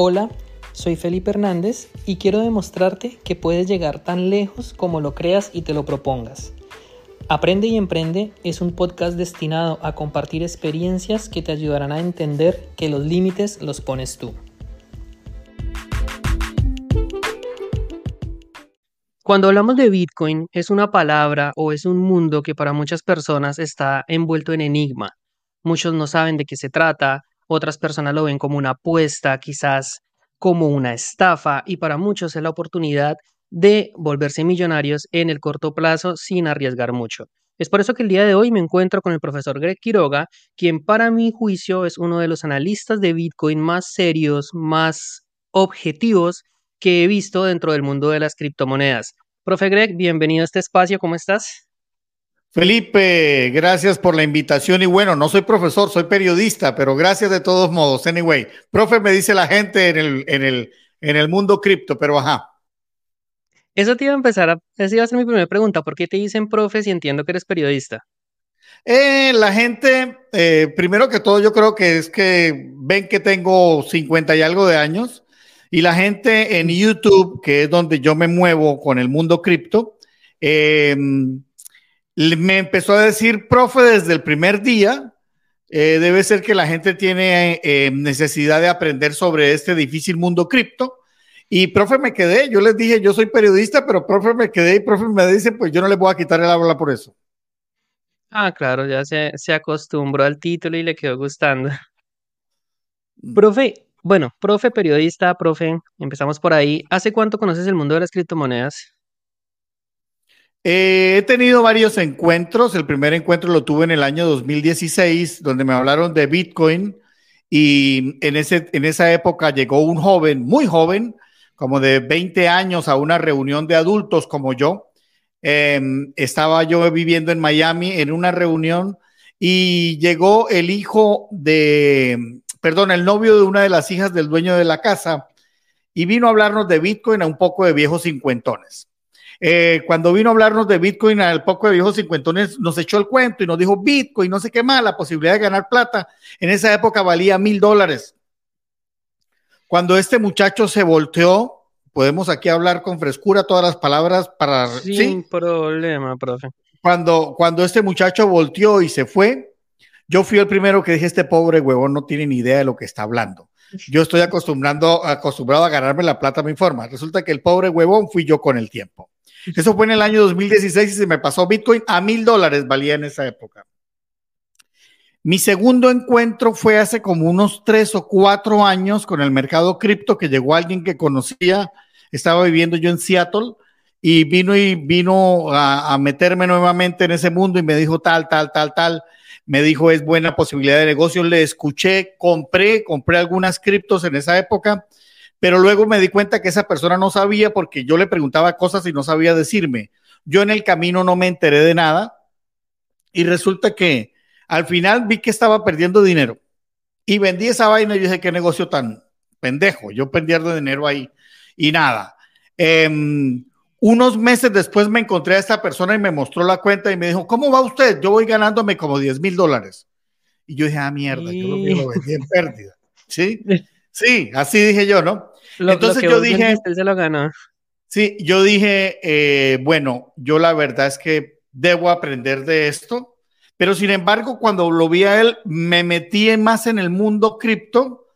Hola, soy Felipe Hernández y quiero demostrarte que puedes llegar tan lejos como lo creas y te lo propongas. Aprende y Emprende es un podcast destinado a compartir experiencias que te ayudarán a entender que los límites los pones tú. Cuando hablamos de Bitcoin, es una palabra o es un mundo que para muchas personas está envuelto en enigma. Muchos no saben de qué se trata, otras personas lo ven como una apuesta, quizás como una estafa y para muchos es la oportunidad de volverse millonarios en el corto plazo sin arriesgar mucho. Es por eso que el día de hoy me encuentro con el profesor Greg Quiroga, quien para mi juicio es uno de los analistas de Bitcoin más serios, más objetivos que he visto dentro del mundo de las criptomonedas. Profe Greg, bienvenido a este espacio, ¿cómo estás? Felipe, gracias por la invitación y bueno, no soy profesor, soy periodista, pero gracias de todos modos. Anyway, profe me dice la gente en el, en el, en el mundo cripto, pero ajá. Eso te iba a empezar a, esa iba a ser mi primera pregunta, ¿por qué te dicen profe si entiendo que eres periodista? Eh, la gente, eh, primero que todo, yo creo que es que ven que tengo 50 y algo de años y la gente en YouTube, que es donde yo me muevo con el mundo cripto, eh, me empezó a decir, profe, desde el primer día, eh, debe ser que la gente tiene eh, necesidad de aprender sobre este difícil mundo cripto. Y profe, me quedé, yo les dije, yo soy periodista, pero profe, me quedé y profe me dice, pues yo no le voy a quitar el habla por eso. Ah, claro, ya se, se acostumbró al título y le quedó gustando. Mm. Profe, bueno, profe periodista, profe, empezamos por ahí. ¿Hace cuánto conoces el mundo de las criptomonedas? Eh, he tenido varios encuentros. El primer encuentro lo tuve en el año 2016, donde me hablaron de Bitcoin. Y en, ese, en esa época llegó un joven, muy joven, como de 20 años, a una reunión de adultos como yo. Em, estaba yo viviendo en Miami en una reunión y llegó el hijo de, perdón, el novio de una de las hijas del dueño de la casa y vino a hablarnos de Bitcoin a un poco de viejos cincuentones. Eh, cuando vino a hablarnos de Bitcoin al poco de viejos cincuentones, nos echó el cuento y nos dijo Bitcoin, no sé qué más, la posibilidad de ganar plata. En esa época valía mil dólares. Cuando este muchacho se volteó, podemos aquí hablar con frescura todas las palabras para... Sin problema, profe. Cuando, cuando este muchacho volteó y se fue, yo fui el primero que dije, este pobre huevón no tiene ni idea de lo que está hablando. Yo estoy acostumbrando, acostumbrado a ganarme la plata a mi forma. Resulta que el pobre huevón fui yo con el tiempo. Eso fue en el año 2016 y se me pasó Bitcoin a mil dólares, valía en esa época. Mi segundo encuentro fue hace como unos tres o cuatro años con el mercado cripto, que llegó alguien que conocía, estaba viviendo yo en Seattle y vino y vino a, a, meterme nuevamente en ese mundo y me dijo tal, tal, tal, tal. Me dijo es buena posibilidad de negocio. Le escuché, compré, compré algunas criptos en esa época pero luego me di cuenta que esa persona no sabía porque yo le preguntaba cosas y no sabía decirme. Yo en el camino no me enteré de nada y resulta que al final vi que estaba perdiendo dinero y vendí esa vaina y dije, qué negocio tan pendejo, yo perdiendo dinero ahí y nada. Eh, unos meses después me encontré a esta persona y me mostró la cuenta y me dijo, ¿cómo va usted? Yo voy ganándome como 10 mil dólares. Y yo dije, ah, mierda, yo lo, vendí en pérdida. ¿Sí? Sí, así dije yo, ¿no? Entonces yo dije... se lo ganó. Sí, yo dije, eh, bueno, yo la verdad es que debo aprender de esto, pero sin embargo, cuando lo vi a él, me metí más en el mundo cripto,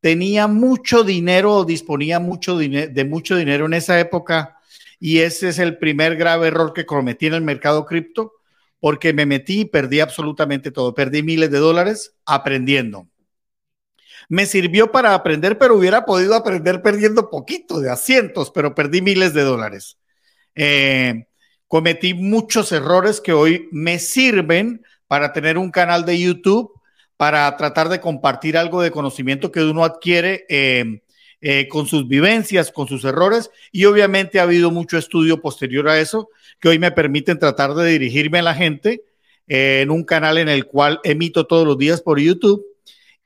tenía mucho dinero, disponía mucho de mucho dinero en esa época, y ese es el primer grave error que cometí en el mercado cripto, porque me metí y perdí absolutamente todo, perdí miles de dólares aprendiendo me sirvió para aprender, pero hubiera podido aprender perdiendo poquito de asientos, pero perdí miles de dólares. Eh, cometí muchos errores que hoy me sirven para tener un canal de YouTube, para tratar de compartir algo de conocimiento que uno adquiere eh, eh, con sus vivencias, con sus errores, y obviamente ha habido mucho estudio posterior a eso que hoy me permiten tratar de dirigirme a la gente en un canal en el cual emito todos los días por YouTube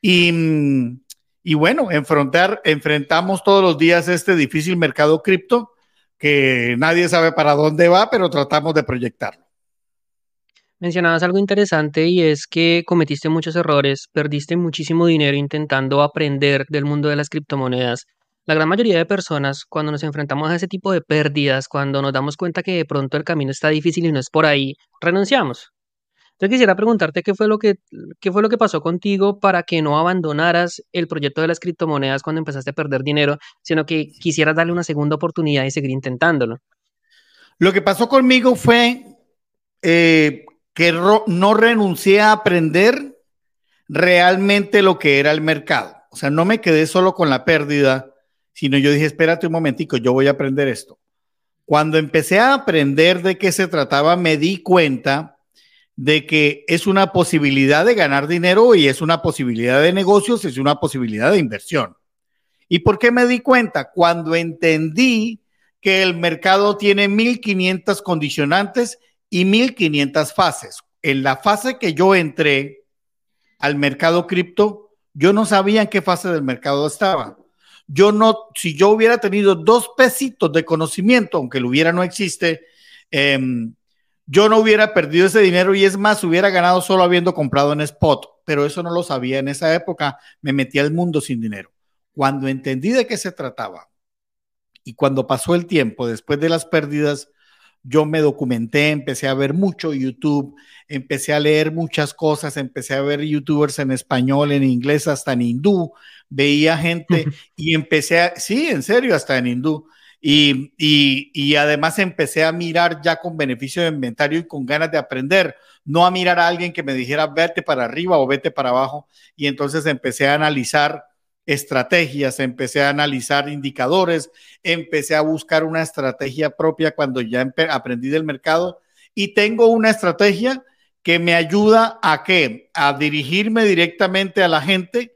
y, y bueno, enfrentar, enfrentamos todos los días este difícil mercado cripto que nadie sabe para dónde va, pero tratamos de proyectarlo. Mencionabas algo interesante y es que cometiste muchos errores, perdiste muchísimo dinero intentando aprender del mundo de las criptomonedas. La gran mayoría de personas, cuando nos enfrentamos a ese tipo de pérdidas, cuando nos damos cuenta que de pronto el camino está difícil y no es por ahí, renunciamos. Yo quisiera preguntarte qué fue lo que, qué fue lo que pasó contigo para que no abandonaras el proyecto de las criptomonedas cuando empezaste a perder dinero, sino que quisieras darle una segunda oportunidad y seguir intentándolo. Lo que pasó conmigo fue eh, que no renuncié a aprender realmente lo que era el mercado. O sea, no me quedé solo con la pérdida, sino yo dije, espérate un momentico, yo voy a aprender esto. Cuando empecé a aprender de qué se trataba, me di cuenta de que es una posibilidad de ganar dinero y es una posibilidad de negocios, es una posibilidad de inversión. ¿Y por qué me di cuenta? Cuando entendí que el mercado tiene 1500 condicionantes y 1500 fases. En la fase que yo entré al mercado cripto, yo no sabía en qué fase del mercado estaba. Yo no, si yo hubiera tenido dos pesitos de conocimiento, aunque lo hubiera no existe, em, yo no hubiera perdido ese dinero y es más, hubiera ganado solo habiendo comprado en spot, pero eso no lo sabía en esa época, me metí al mundo sin dinero. Cuando entendí de qué se trataba y cuando pasó el tiempo, después de las pérdidas, yo me documenté, empecé a ver mucho YouTube, empecé a leer muchas cosas, empecé a ver youtubers en español, en inglés, hasta en hindú, veía gente y empecé a, sí, en serio, hasta en hindú. Y, y, y, además empecé a mirar ya con beneficio de inventario y con ganas de aprender, no a mirar a alguien que me dijera vete para arriba o vete para abajo. Y entonces empecé a analizar estrategias, empecé a analizar indicadores, empecé a buscar una estrategia propia cuando ya aprendí del mercado y tengo una estrategia que me ayuda a qué? A dirigirme directamente a la gente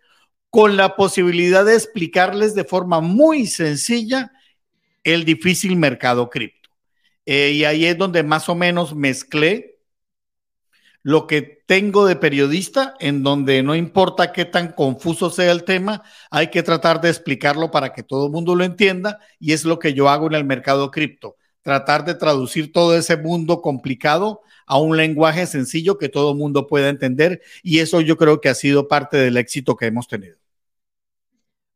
con la posibilidad de explicarles de forma muy sencilla el difícil mercado cripto. Eh, y ahí es donde más o menos mezclé lo que tengo de periodista, en donde no importa qué tan confuso sea el tema, hay que tratar de explicarlo para que todo el mundo lo entienda y es lo que yo hago en el mercado cripto, tratar de traducir todo ese mundo complicado a un lenguaje sencillo que todo el mundo pueda entender y eso yo creo que ha sido parte del éxito que hemos tenido.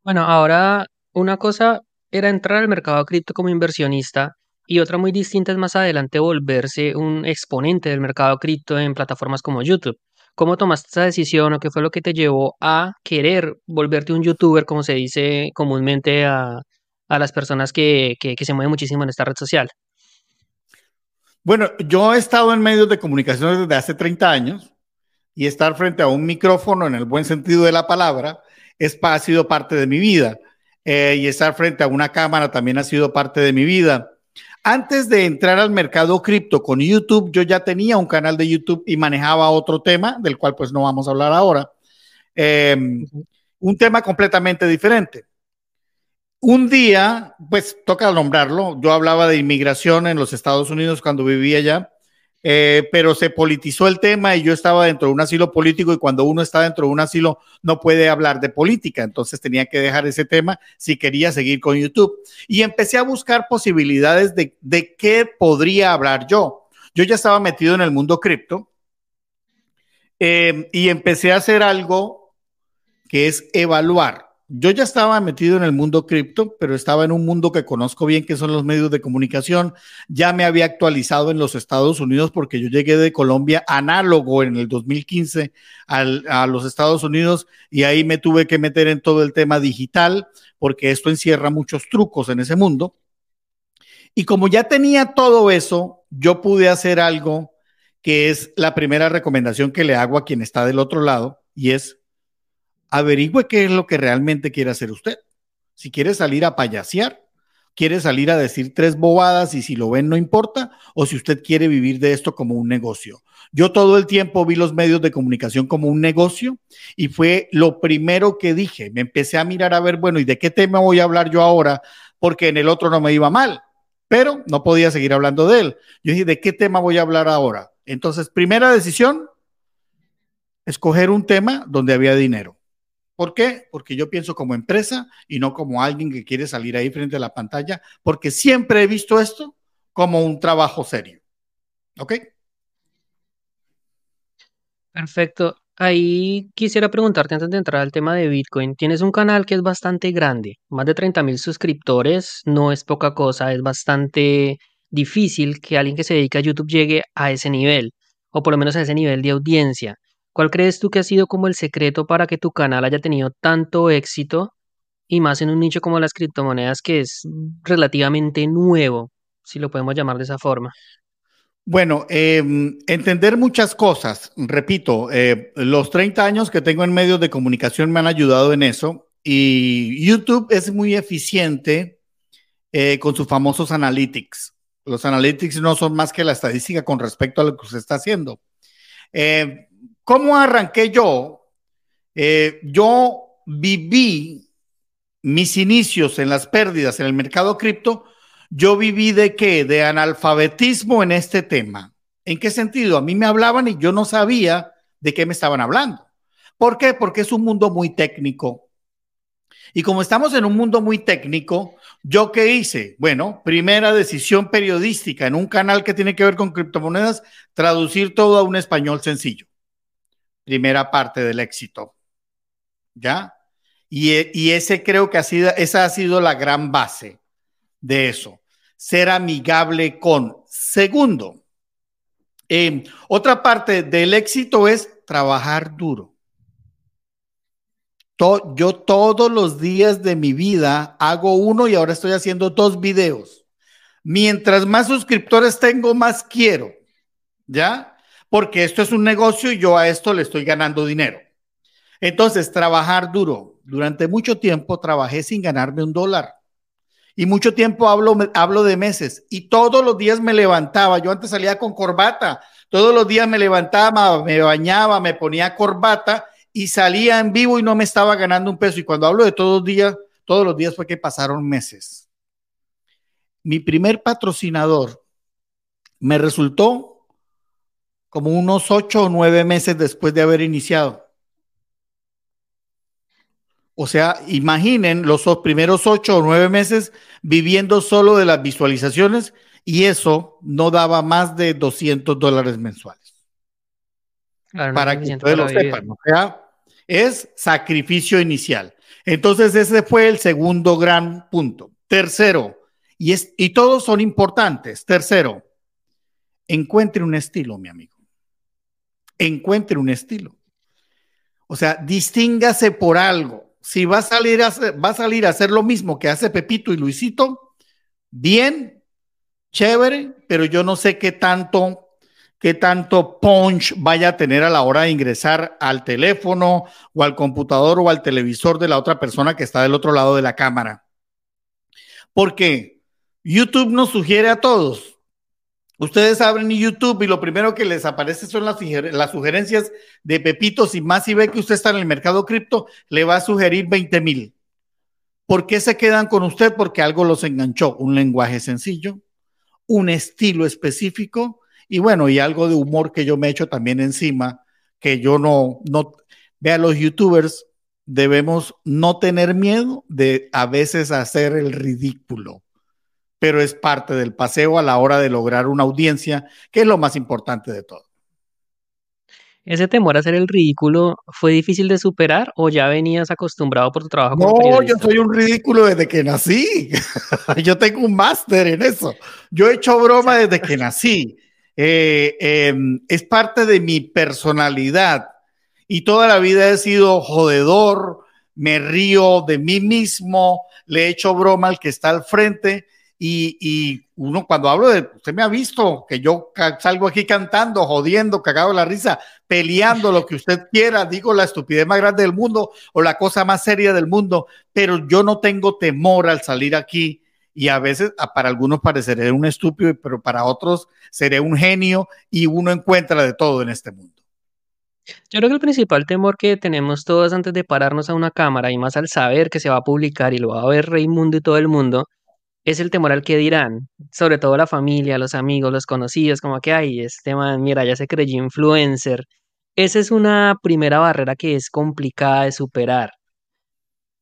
Bueno, ahora una cosa era entrar al mercado cripto como inversionista y otra muy distinta es más adelante volverse un exponente del mercado cripto en plataformas como YouTube. ¿Cómo tomaste esa decisión o qué fue lo que te llevó a querer volverte un youtuber, como se dice comúnmente a, las personas que, que, que se mueven muchísimo en esta red social? Bueno, yo he estado en medios de comunicación desde hace 30 años y estar frente a un micrófono en el buen sentido de la palabra es, ha sido parte de mi vida. Eh, y estar frente a una cámara también ha sido parte de mi vida. Antes de entrar al mercado cripto con YouTube, yo ya tenía un canal de YouTube y manejaba otro tema, del cual pues no vamos a hablar ahora. Em, un tema completamente diferente. Un día, pues toca nombrarlo, yo hablaba de inmigración en los Estados Unidos cuando vivía allá eh, pero se politizó el tema y yo estaba dentro de un asilo político y cuando uno está dentro de un asilo no puede hablar de política, entonces tenía que dejar ese tema si quería seguir con YouTube. Y empecé a buscar posibilidades de, de qué podría hablar yo. Yo ya estaba metido en el mundo cripto eh, y empecé a hacer algo que es evaluar yo ya estaba metido en el mundo cripto, pero estaba en un mundo que conozco bien, que son los medios de comunicación. Ya me había actualizado en los Estados Unidos porque yo llegué de Colombia análogo en el 2015 a los Estados Unidos y ahí me tuve que meter en todo el tema digital porque esto encierra muchos trucos en ese mundo. Y como ya tenía todo eso, yo pude hacer algo que es la primera recomendación que le hago a quien está del otro lado y es averigüe qué es lo que realmente quiere hacer usted. Si quiere salir a payasear, quiere salir a decir tres bobadas y si lo ven no importa, o si usted quiere vivir de esto como un negocio. Yo todo el tiempo vi los medios de comunicación como un negocio y fue lo primero que dije. Me empecé a mirar a ver, bueno, ¿y de qué tema voy a hablar yo ahora? Porque en el otro no me iba mal, pero no podía seguir hablando de él. Yo dije, ¿de qué tema voy a hablar ahora? Entonces, primera decisión, escoger un tema donde había dinero. ¿Por qué? Porque yo pienso como empresa y no como alguien que quiere salir ahí frente a la pantalla, porque siempre he visto esto como un trabajo serio. ¿Ok? Perfecto. Ahí quisiera preguntarte antes de entrar al tema de Bitcoin. Tienes un canal que es bastante grande, más de 30 mil suscriptores, no es poca cosa, es bastante difícil que alguien que se dedica a YouTube llegue a ese nivel, o por lo menos a ese nivel de audiencia. ¿Cuál crees tú que ha sido como el secreto para que tu canal haya tenido tanto éxito y más en un nicho como las criptomonedas que es relativamente nuevo, si lo podemos llamar de esa forma? Bueno, eh, entender muchas cosas. Repito, eh, los 30 años que tengo en medios de comunicación me han ayudado en eso y YouTube es muy eficiente eh, con sus famosos analytics. Los analytics no son más que la estadística con respecto a lo que se está haciendo. Eh, ¿Cómo arranqué yo? Eh, yo viví mis inicios en las pérdidas en el mercado cripto yo viví de qué? De analfabetismo en este tema. ¿En qué sentido? A mí me hablaban y yo no sabía de qué me estaban hablando. ¿Por qué? Porque es un mundo muy técnico. Y como estamos en un mundo muy técnico, ¿yo qué hice? Bueno, primera decisión periodística en un canal que tiene que ver con criptomonedas, traducir todo a un español sencillo. Primera parte del éxito. ¿Ya? Y, y ese creo que ha sido, esa ha sido la gran base de eso ser amigable con. Segundo, eh, otra parte del éxito es trabajar duro. Yo todos los días de mi vida hago uno y ahora estoy haciendo dos videos. Mientras más suscriptores tengo, más quiero. ¿Ya? Porque esto es un negocio y yo a esto le estoy ganando dinero. Entonces, trabajar duro. Durante mucho tiempo trabajé sin ganarme un dólar. Y mucho tiempo hablo, hablo de meses y todos los días me levantaba. Yo antes salía con corbata, todos los días me levantaba, me bañaba, me ponía corbata y salía en vivo y no me estaba ganando un peso. Y cuando hablo de todos los días, todos los días fue que pasaron meses. Mi primer patrocinador me resultó como unos ocho o nueve meses después de haber iniciado. O sea, imaginen los primeros ocho o nueve meses viviendo solo de las visualizaciones y eso no daba más de 200 dólares mensuales. Claro, para que ustedes lo sepan. O sea, es sacrificio inicial. Entonces, ese fue el segundo gran punto. Tercero, y, es, y todos son importantes. Tercero, encuentre un estilo, mi amigo. Encuentre un estilo. O sea, distíngase por algo si va a salir a hacer, va a salir a hacer lo mismo que hace Pepito y Luisito, bien, chévere, pero yo no sé qué tanto qué tanto punch vaya a tener a la hora de ingresar al teléfono o al computador o al televisor de la otra persona que está del otro lado de la cámara. Porque YouTube nos sugiere a todos, Ustedes abren YouTube y lo primero que les aparece son las, las, sugerencias de Pepito. Si más y ve que usted está en el mercado cripto, le va a sugerir 20 mil. ¿Por qué se quedan con usted? Porque algo los enganchó. Un lenguaje sencillo, un estilo específico y bueno, y algo de humor que yo me he hecho también encima, que yo no, no, vea los youtubers, debemos no tener miedo de a veces hacer el ridículo pero es parte del paseo a la hora de lograr una audiencia, que es lo más importante de todo. ¿Ese temor a hacer el ridículo fue difícil de superar o ya venías acostumbrado por tu trabajo? no, yo soy un ridículo desde que nací. yo tengo un máster en eso. Yo he hecho broma desde que nací. Eh, eh, es parte de mi personalidad y toda la vida he sido jodedor, me río de mí mismo, le he hecho broma al que está al frente y, uno cuando hablo de, usted me ha visto que yo salgo aquí cantando, jodiendo, cagado la risa, peleando lo que usted quiera, digo la estupidez más grande del mundo o la cosa más seria del mundo, pero yo no tengo temor al salir aquí y a veces para algunos pareceré un estúpido, pero para otros seré un genio y uno encuentra de todo en este mundo. Yo creo que el principal temor que tenemos todos antes de pararnos a una cámara y más al saber que se va a publicar y lo va a ver Reymundo y todo el mundo, es el temor al que dirán, sobre todo la familia, los amigos, los conocidos, como que, ay, este man, mira, ya se creyó influencer. Esa es una primera barrera que es complicada de superar.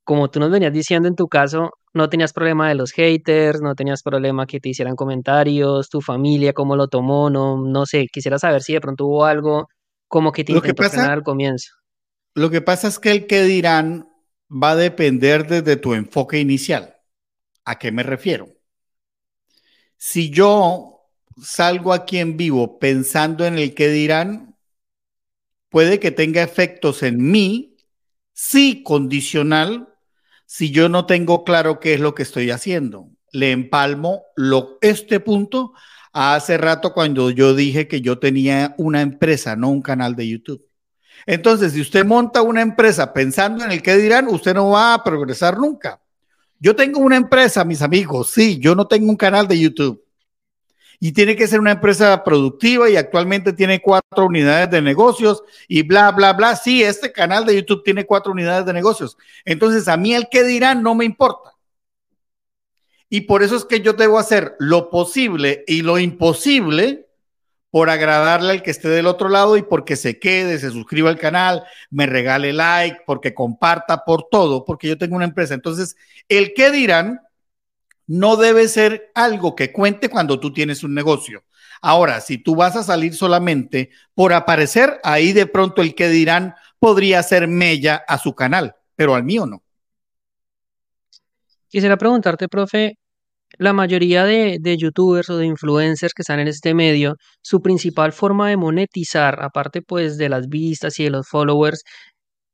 Como tú nos venías diciendo en tu caso, no tenías problema de los haters, no tenías problema que te hicieran comentarios, tu familia, cómo lo tomó, no, no sé, quisiera saber si de pronto hubo algo como que te Lo que pasa- al comienzo. Lo que pasa es que el que dirán va a depender desde tu enfoque inicial. ¿A qué me refiero? Si yo salgo aquí en vivo pensando en el que dirán, puede que tenga efectos en mí, sí condicional, si yo no tengo claro qué es lo que estoy haciendo. Le empalmo lo, este punto a hace rato cuando yo dije que yo tenía una empresa, no un canal de YouTube. Entonces, si usted monta una empresa pensando en el que dirán, usted no va a progresar nunca. Yo tengo una empresa, mis amigos, sí, yo no tengo un canal de YouTube. Y tiene que ser una empresa productiva y actualmente tiene cuatro unidades de negocios y bla, bla, bla. Sí, este canal de YouTube tiene cuatro unidades de negocios. Entonces, a mí el que dirán no me importa. Y por eso es que yo debo hacer lo posible y lo imposible por agradarle al que esté del otro lado y porque se quede, se suscriba al canal, me regale like, porque comparta por todo, porque yo tengo una empresa. Entonces, el que dirán no debe ser algo que cuente cuando tú tienes un negocio. Ahora, si tú vas a salir solamente por aparecer, ahí de pronto el que dirán podría ser mella a su canal, pero al mío no. Quisiera preguntarte, profe, la mayoría de, de youtubers o de influencers que están en este medio, su principal forma de monetizar, aparte pues de las vistas y de los followers,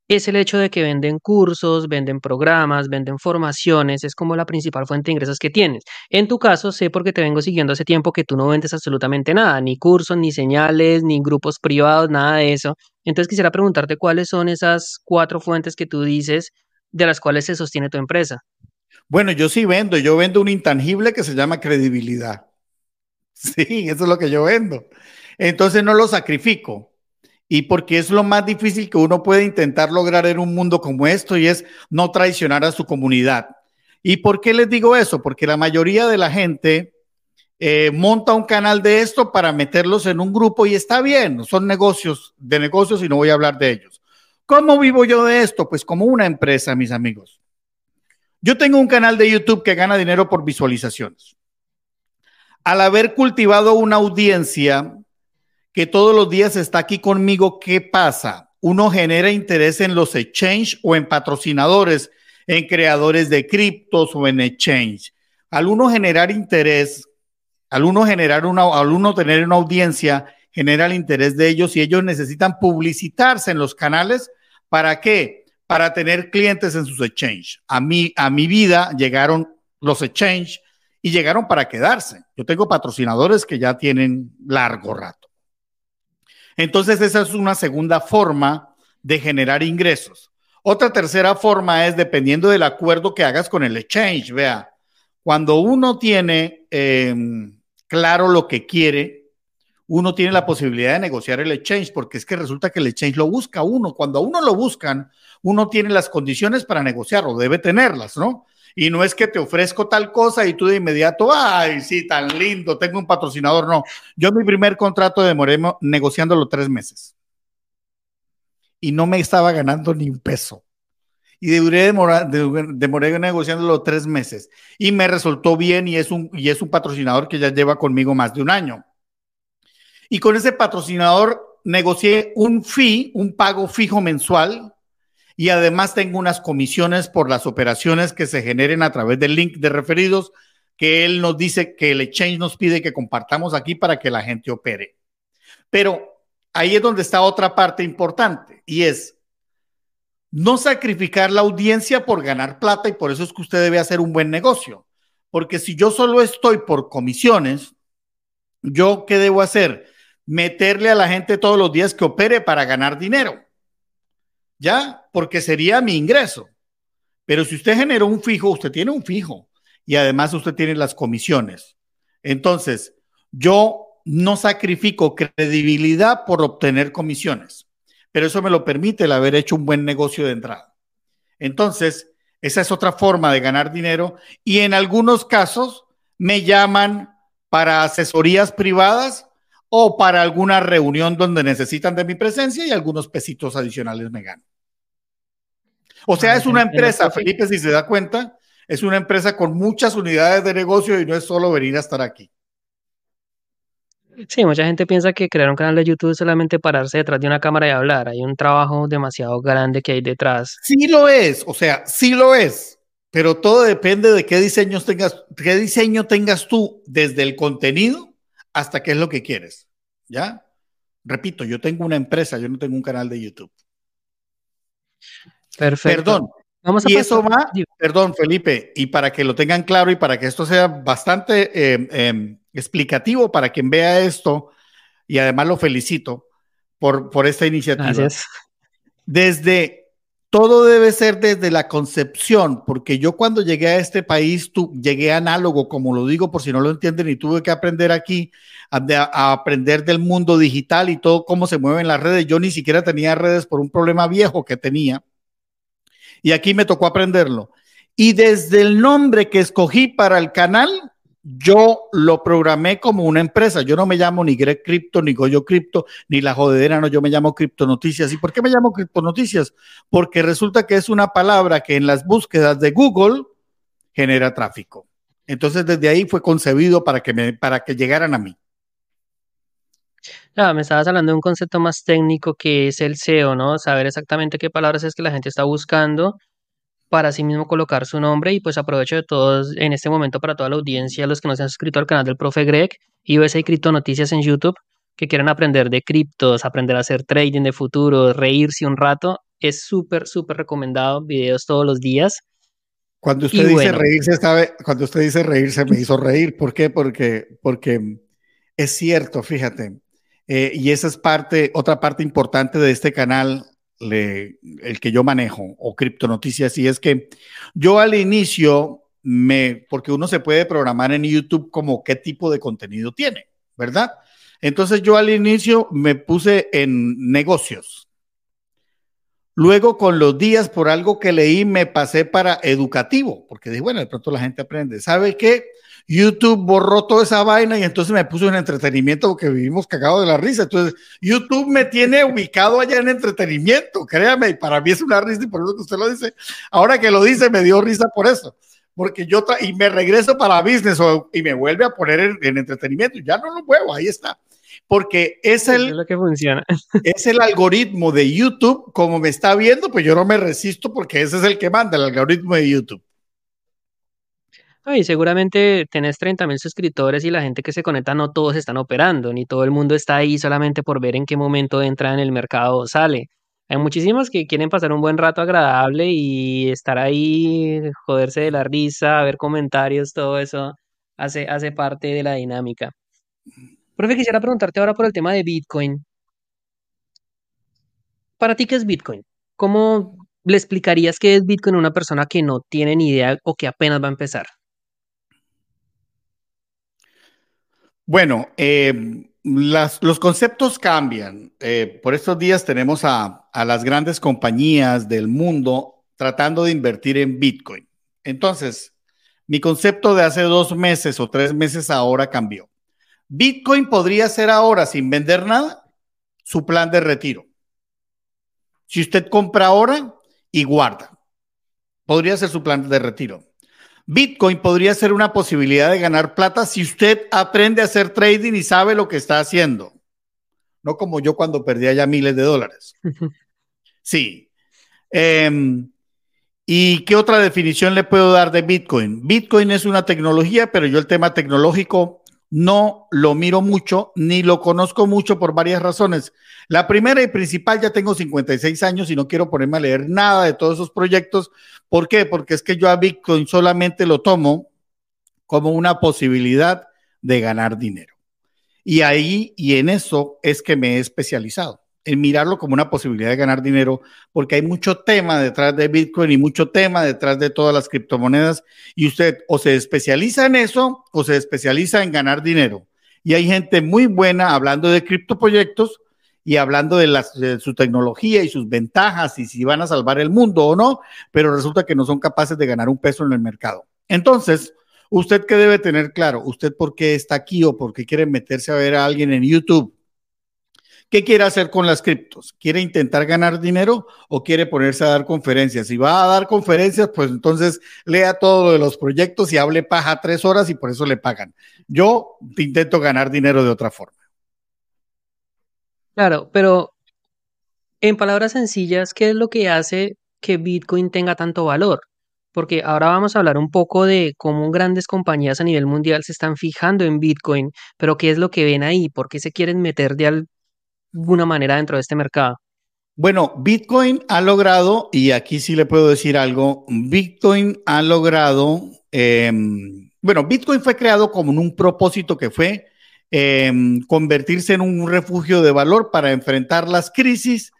es el hecho de que venden cursos, venden programas, venden formaciones, es como la principal fuente de ingresos que tienes. En tu caso, sé porque te vengo siguiendo hace tiempo que tú no vendes absolutamente nada, ni cursos, ni señales, ni grupos privados, nada de eso. Entonces quisiera preguntarte cuáles son esas cuatro fuentes que tú dices de las cuales se sostiene tu empresa. Bueno, yo sí vendo, yo vendo un intangible que se llama credibilidad. Sí, eso es lo que yo vendo. Entonces no lo sacrifico. Y porque es lo más difícil que uno puede intentar lograr en un mundo como esto y es no traicionar a su comunidad. ¿Y por qué les digo eso? Porque la mayoría de la gente eh, monta un canal de esto para meterlos en un grupo y está bien, son negocios de negocios y no voy a hablar de ellos. ¿Cómo vivo yo de esto? Pues como una empresa, mis amigos. Yo tengo un canal de YouTube que gana dinero por visualizaciones. Al haber cultivado una audiencia que todos los días está aquí conmigo, ¿qué pasa? Uno genera interés en los exchange o en patrocinadores, en creadores de criptos o en exchange. Al uno generar interés, al uno generar una, al uno tener una audiencia, genera el interés de ellos y ellos necesitan publicitarse en los canales. ¿Para qué? Para tener clientes en sus exchange. A mí, a mi vida llegaron los exchange y llegaron para quedarse. Yo tengo patrocinadores que ya tienen largo rato. Entonces, esa es una segunda forma de generar ingresos. Otra tercera forma es dependiendo del acuerdo que hagas con el exchange. Vea, cuando uno tiene eh, claro lo que quiere, uno tiene la posibilidad de negociar el exchange, porque es que resulta que el exchange lo busca uno. Cuando a uno lo buscan, uno tiene las condiciones para negociarlo, debe tenerlas, ¿no? Y no es que te ofrezco tal cosa y tú de inmediato, ay, sí, tan lindo, tengo un patrocinador. No, yo mi primer contrato demoré negociándolo tres meses. Y no me estaba ganando ni un peso. Y duré demora, demoré negociándolo tres meses. Y me resultó bien y es, un, y es un patrocinador que ya lleva conmigo más de un año. Y con ese patrocinador negocié un fee, un pago fijo mensual y además tengo unas comisiones por las operaciones que se generen a través del link de referidos que él nos dice que el exchange nos pide que compartamos aquí para que la gente opere. Pero ahí es donde está otra parte importante y es no sacrificar la audiencia por ganar plata y por eso es que usted debe hacer un buen negocio. Porque si yo solo estoy por comisiones, ¿yo qué debo hacer? Meterle a la gente todos los días que opere para ganar dinero. ¿Ya? Porque sería mi ingreso. Pero si usted generó un fijo, usted tiene un fijo y además usted tiene las comisiones. Entonces, yo no sacrifico credibilidad por obtener comisiones, pero eso me lo permite el haber hecho un buen negocio de entrada. Entonces, esa es otra forma de ganar dinero y en algunos casos me llaman para asesorías privadas o para alguna reunión donde necesitan de mi presencia y algunos pesitos adicionales me ganan. O sea, es una empresa, Felipe, si se da cuenta, es una empresa con muchas unidades de negocio y no es solo venir a estar aquí. Sí, mucha gente piensa que crear un canal de YouTube es solamente pararse detrás de una cámara y hablar. Hay un trabajo demasiado grande que hay detrás. Sí lo es, o sea, sí lo es, pero todo depende de qué diseños tengas, qué diseño tengas tú desde el contenido hasta qué es lo que quieres. ¿Ya? Repito, yo tengo una empresa, yo no tengo un canal de YouTube. Perfecto. Perdón. Vamos a y eso va, perdón, Felipe, y para que lo tengan claro y para que esto sea bastante eh, eh, explicativo para quien vea esto, y además lo felicito por, por esta iniciativa. Gracias. Desde todo debe ser desde la concepción, porque yo cuando llegué a este país, tú, llegué análogo, como lo digo por si no lo entienden, y tuve que aprender aquí a, a, aprender del mundo digital y todo cómo se mueven las redes. Yo ni siquiera tenía redes por un problema viejo que tenía. Y aquí me tocó aprenderlo. Y desde el nombre que escogí para el canal, yo lo programé como una empresa. Yo no me llamo ni Greg Crypto, ni Goyo Crypto, ni la jodedera, no, yo me llamo Crypto Noticias. ¿Y por qué me llamo Crypto Noticias? Porque resulta que es una palabra que en las búsquedas de Google genera tráfico. Entonces, desde ahí fue concebido para que, me, para que llegaran a mí. Ya, me estabas hablando de un concepto más técnico que es el SEO, ¿no? Saber exactamente qué palabras es que la gente está buscando para sí mismo colocar su nombre y pues aprovecho de todos en este momento para toda la audiencia, los que no se han suscrito al canal del profe Greg y USA Cripto Noticias en YouTube, que quieren aprender de criptos, aprender a hacer trading de futuro, reírse un rato, es súper, súper recomendado, videos todos los días. Cuando usted dice reírse, sabe, cuando usted dice reírse me hizo reír, ¿por qué? Porque, porque es cierto, fíjate, eh, y esa es parte, otra parte importante de este canal, el que yo manejo o criptonoticias y es que yo al inicio me, porque uno se puede programar en YouTube como qué tipo de contenido tiene, ¿verdad? Entonces yo al inicio me puse en negocios. Luego con los días por algo que leí me pasé para educativo, porque dije, bueno, de pronto la gente aprende. ¿Sabe qué? YouTube borró toda esa vaina y entonces me puso en entretenimiento porque vivimos cagados de la risa. Entonces, YouTube me tiene ubicado allá en entretenimiento, créame, y para mí es una risa y por eso que usted lo dice. Ahora que lo dice, me dio risa por eso, porque yo y me regreso para business y me vuelve a poner en, entretenimiento. Ya no lo muevo, ahí está. Porque es el, es lo que funciona. es el algoritmo de YouTube, como me está viendo, pues yo no me resisto porque ese es el que manda, el algoritmo de YouTube. Y seguramente tenés 30 mil suscriptores y la gente que se conecta no todos están operando, ni todo el mundo está ahí solamente por ver en qué momento entra en el mercado o sale. Hay muchísimos que quieren pasar un buen rato agradable y estar ahí, joderse de la risa, ver comentarios, todo eso hace, hace parte de la dinámica. Profe, quisiera preguntarte ahora por el tema de Bitcoin. ¿Para ti qué es Bitcoin? ¿Cómo le explicarías qué es Bitcoin a una persona que no tiene ni idea o que apenas va a empezar? Bueno, eh, los conceptos cambian. Eh, por estos días tenemos a, a, las grandes compañías del mundo tratando de invertir en Bitcoin. Entonces, mi concepto de hace dos meses o tres meses ahora cambió. Bitcoin podría ser ahora, sin vender nada, su plan de retiro. Si usted compra ahora y guarda, podría ser su plan de retiro. Bitcoin podría ser una posibilidad de ganar plata si usted aprende a hacer trading y sabe lo que está haciendo. No como yo cuando perdía ya miles de dólares. Sí. Em, ¿Y qué otra definición le puedo dar de Bitcoin? Bitcoin es una tecnología, pero yo el tema tecnológico no lo miro mucho ni lo conozco mucho por varias razones. La primera y principal, ya tengo 56 años y no quiero ponerme a leer nada de todos esos proyectos. ¿Por qué? Porque es que yo a Bitcoin solamente lo tomo como una posibilidad de ganar dinero. Y ahí y en eso es que me he especializado en mirarlo como una posibilidad de ganar dinero, porque hay mucho tema detrás de Bitcoin y mucho tema detrás de todas las criptomonedas, y usted o se especializa en eso o se especializa en ganar dinero. Y hay gente muy buena hablando de criptoproyectos y hablando de, de su tecnología y sus ventajas y si van a salvar el mundo o no, pero resulta que no son capaces de ganar un peso en el mercado. Entonces, ¿usted qué debe tener claro? ¿Usted por qué está aquí o por qué quiere meterse a ver a alguien en YouTube? ¿Qué quiere hacer con las criptos? ¿Quiere intentar ganar dinero o quiere ponerse a dar conferencias? Si va a dar conferencias, pues entonces lea todo lo de los proyectos y hable paja tres horas y por eso le pagan. Yo intento ganar dinero de otra forma. Claro, pero en palabras sencillas, ¿qué es lo que hace que Bitcoin tenga tanto valor? Porque ahora vamos a hablar un poco de cómo grandes compañías a nivel mundial se están fijando en Bitcoin, pero ¿qué es lo que ven ahí? ¿Por qué se quieren meter de alguna manera dentro de este mercado? Bueno, Bitcoin ha logrado, y aquí sí le puedo decir algo, Bitcoin ha logrado, em, bueno, Bitcoin fue creado como un propósito que fue em, convertirse en un refugio de valor para enfrentar las crisis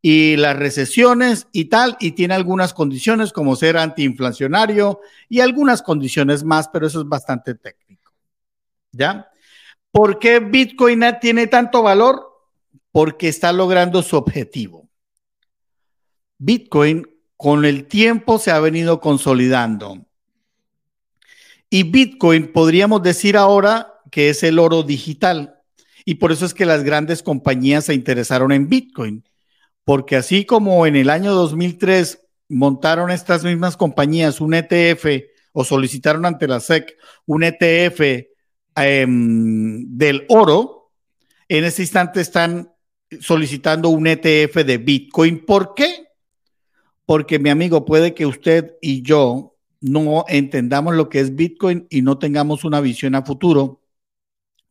y las recesiones y tal, y tiene algunas condiciones como ser antiinflacionario y algunas condiciones más, pero eso es bastante técnico. ¿Ya? ¿Por qué Bitcoin tiene tanto valor? Porque está logrando su objetivo. Bitcoin con el tiempo se ha venido consolidando. Y Bitcoin podríamos decir ahora que es el oro digital. Y por eso es que las grandes compañías se interesaron en Bitcoin porque así como en el año 2003 montaron estas mismas compañías un ETF o solicitaron ante la SEC un ETF em, del oro, en este instante están solicitando un ETF de Bitcoin. ¿Por qué? Porque mi amigo, puede que usted y yo no entendamos lo que es Bitcoin y no tengamos una visión a futuro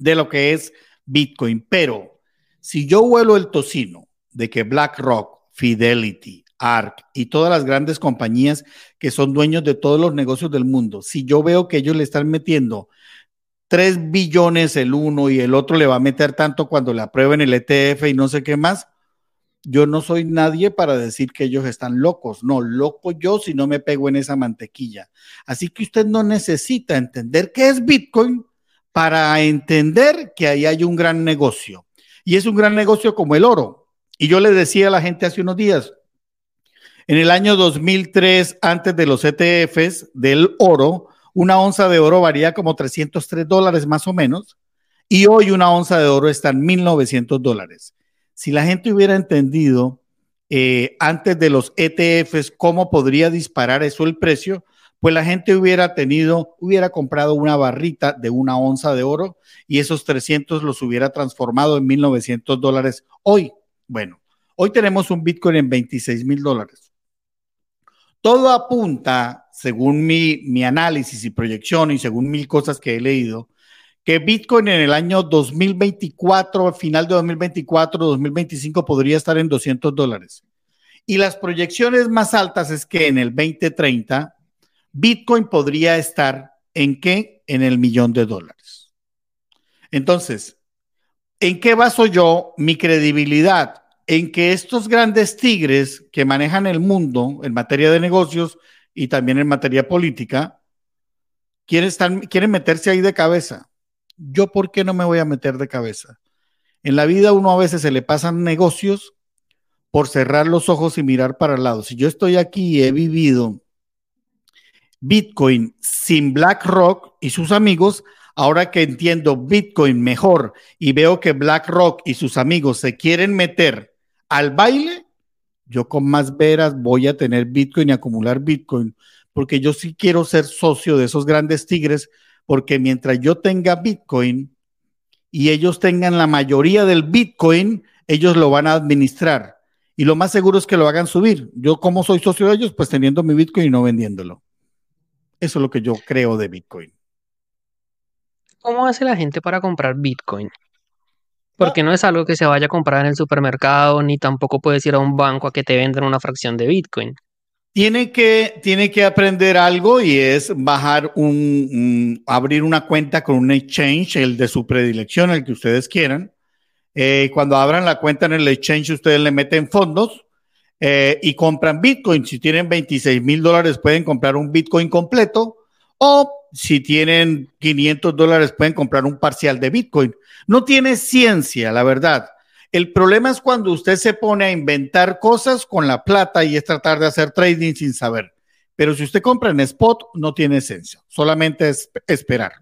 de lo que es Bitcoin. Pero si yo vuelo el tocino de que BlackRock, Fidelity, ARK y todas las grandes compañías que son dueños de todos los negocios del mundo, si yo veo que ellos le están metiendo 3 billones el uno y el otro le va a meter tanto cuando le aprueben el ETF y no sé qué más, yo no soy nadie para decir que ellos están locos. No, loco yo si no me pego en esa mantequilla. Así que usted no necesita entender qué es Bitcoin para entender que ahí hay un gran negocio. Y es un gran negocio como el oro. Y yo le decía a la gente hace unos días, en el año 2003, antes de los ETFs del oro, una onza de oro varía como 303 dólares más o menos, y hoy una onza de oro está en 1.900 dólares. Si la gente hubiera entendido eh, antes de los ETFs cómo podría disparar eso el precio, pues la gente hubiera tenido, hubiera comprado una barrita de una onza de oro y esos 300 los hubiera transformado en 1.900 dólares hoy. Bueno, hoy tenemos un Bitcoin en 26 mil dólares. Todo apunta, según mi, mi análisis y proyección y según mil cosas que he leído, que Bitcoin en el año 2024, final de 2024, 2025 podría estar en 200 dólares. Y las proyecciones más altas es que en el 2030 Bitcoin podría estar en qué? En el millón de dólares. Entonces, ¿en qué baso yo mi credibilidad? en que estos grandes tigres que manejan el mundo en materia de negocios y también en materia política, quieren, quieren meterse ahí de cabeza. ¿Yo por qué no me voy a meter de cabeza? En la vida uno a veces se le pasan negocios por cerrar los ojos y mirar para el lado. Si yo estoy aquí y he vivido Bitcoin sin BlackRock y sus amigos, ahora que entiendo Bitcoin mejor y veo que BlackRock y sus amigos se quieren meter al baile, yo con más veras voy a tener Bitcoin y acumular Bitcoin, porque yo sí quiero ser socio de esos grandes tigres, porque mientras yo tenga Bitcoin y ellos tengan la mayoría del Bitcoin, ellos lo van a administrar. Y lo más seguro es que lo hagan subir. Yo como soy socio de ellos, pues teniendo mi Bitcoin y no vendiéndolo. Eso es lo que yo creo de Bitcoin. ¿Cómo hace la gente para comprar Bitcoin? Porque no es algo que se vaya a comprar en el supermercado, ni tampoco puedes ir a un banco a que te vendan una fracción de Bitcoin. Tiene que, tiene que aprender algo y es bajar un, abrir una cuenta con un exchange, el de su predilección, el que ustedes quieran. Eh, cuando abran la cuenta en el exchange, ustedes le meten fondos eh, y compran Bitcoin. Si tienen 26 mil dólares, pueden comprar un Bitcoin completo o si tienen 500 dólares pueden comprar un parcial de Bitcoin. No tiene ciencia, la verdad. El problema es cuando usted se pone a inventar cosas con la plata y es tratar de hacer trading sin saber. Pero si usted compra en spot, no tiene esencia, solamente es esperar.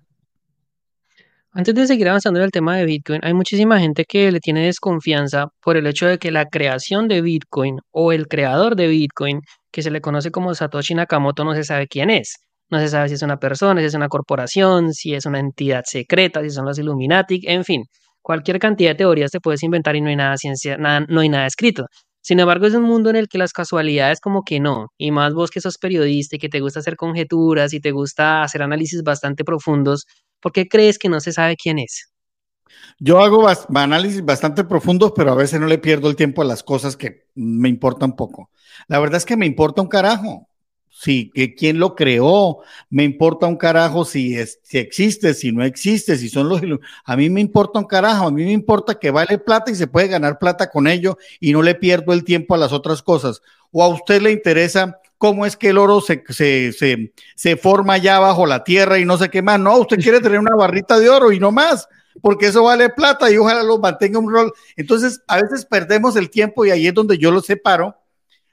Antes de seguir avanzando en el tema de Bitcoin, hay muchísima gente que le tiene desconfianza por el hecho de que la creación de Bitcoin o el creador de Bitcoin, que se le conoce como Satoshi Nakamoto, no se sabe quién es. No se sabe si es una persona, si es una corporación, si es una entidad secreta, si son los Illuminati, en fin. Cualquier cantidad de teorías te puedes inventar y no hay nada ciencia, nada, no hay nada escrito. Sin embargo, es un mundo en el que las casualidades como que no, y más vos que sos periodista y que te gusta hacer conjeturas y te gusta hacer análisis bastante profundos, ¿por qué crees que no se sabe quién es? Yo hago análisis bastante profundos, pero a veces no le pierdo el tiempo a las cosas que me importan poco. La verdad es que me importa un carajo. Sí, que quién lo creó, me importa un carajo si, si existe, si no existe, si son los... A mí me importa un carajo, a mí me importa que vale plata y se puede ganar plata con ello y no le pierdo el tiempo a las otras cosas. O a usted le interesa cómo es que el oro se, se, se, se forma allá bajo la tierra y no sé qué más. No, usted quiere tener una barrita de oro y no más porque eso vale plata y ojalá lo mantenga un rol. Entonces, a veces perdemos el tiempo y ahí es donde yo lo separo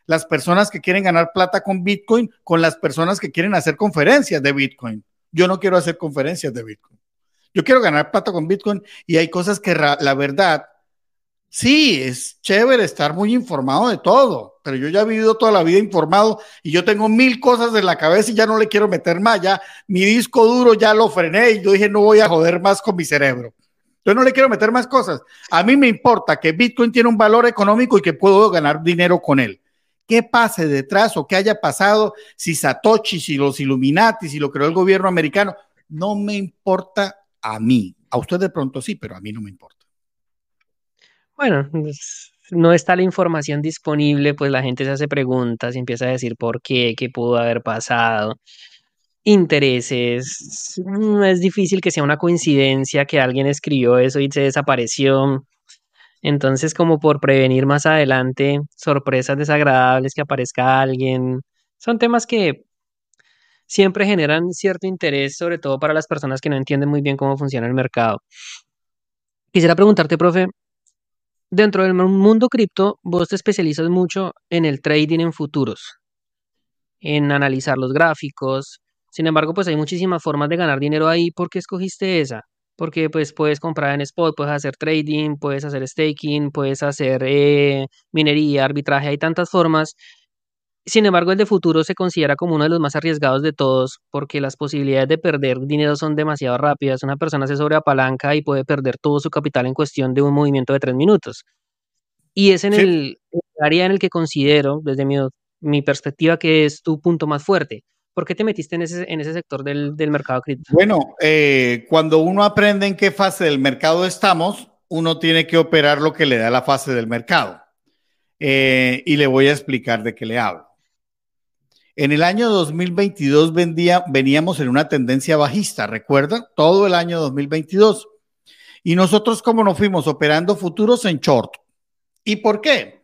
las personas que quieren ganar plata con Bitcoin con las personas que quieren hacer conferencias de Bitcoin. Yo no quiero hacer conferencias de Bitcoin. Yo quiero ganar plata con Bitcoin y hay cosas que la verdad, sí, es chévere estar muy informado de todo, pero yo ya he vivido toda la vida informado y yo tengo mil cosas en la cabeza y ya no le quiero meter más. Ya mi disco duro ya lo frené y yo dije no voy a joder más con mi cerebro. Yo no le quiero meter más cosas. A mí me importa que Bitcoin tiene un valor económico y que puedo ganar dinero con él qué pase detrás o qué haya pasado, si Satoshi, si los Illuminati, si lo creó el gobierno americano, no me importa a mí. A usted de pronto sí, pero a mí no me importa. Bueno, no está la información disponible, pues la gente se hace preguntas y empieza a decir por qué, qué pudo haber pasado. Intereses. Es difícil que sea una coincidencia que alguien escribió eso y se desapareció. Entonces, como por prevenir más adelante sorpresas desagradables, que aparezca alguien, son temas que siempre generan cierto interés, sobre todo para las personas que no entienden muy bien cómo funciona el mercado. Quisiera preguntarte, profe, dentro del mundo cripto, vos te especializas mucho en el trading en futuros, en analizar los gráficos. Sin embargo, pues hay muchísimas formas de ganar dinero ahí. ¿Por qué escogiste esa? porque pues puedes comprar en spot, puedes hacer trading, puedes hacer staking, puedes hacer eh, minería, arbitraje, hay tantas formas. Sin embargo, el de futuro se considera como uno de los más arriesgados de todos porque las posibilidades de perder dinero son demasiado rápidas. Una persona se sobreapalanca y puede perder todo su capital en cuestión de un movimiento de tres minutos. Y es en el, área en el que considero, desde mi, mi perspectiva, que es tu punto más fuerte ¿Por qué te metiste en ese, en ese sector del, mercado cripto? Bueno, eh, cuando uno aprende en qué fase del mercado estamos, uno tiene que operar lo que le da la fase del mercado. Eh, y le voy a explicar de qué le hablo. En el año 2022 vendía, veníamos en una tendencia bajista, ¿recuerda? Todo el año 2022. Y nosotros, como nos fuimos operando futuros en short. ¿Y por qué?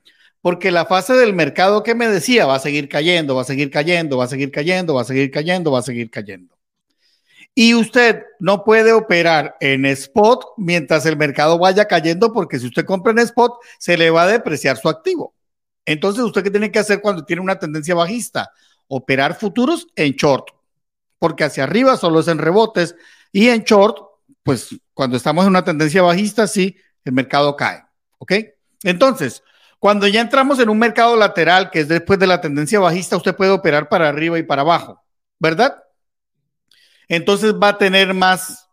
porque la fase del mercado que me decía va a seguir cayendo, va a seguir cayendo, va a seguir cayendo, va a seguir cayendo, va a seguir cayendo. Y usted no puede operar en spot mientras el mercado vaya cayendo, porque si usted compra en spot, se le va a depreciar su activo. Entonces, ¿usted qué tiene que hacer cuando tiene una tendencia bajista? Operar futuros en short, porque hacia arriba solo es en rebotes y en short, pues cuando estamos en una tendencia bajista, sí, el mercado cae. ¿Ok? Entonces, cuando ya entramos en un mercado lateral, que es después de la tendencia bajista, usted puede operar para arriba y para abajo, ¿verdad? Entonces va a tener más,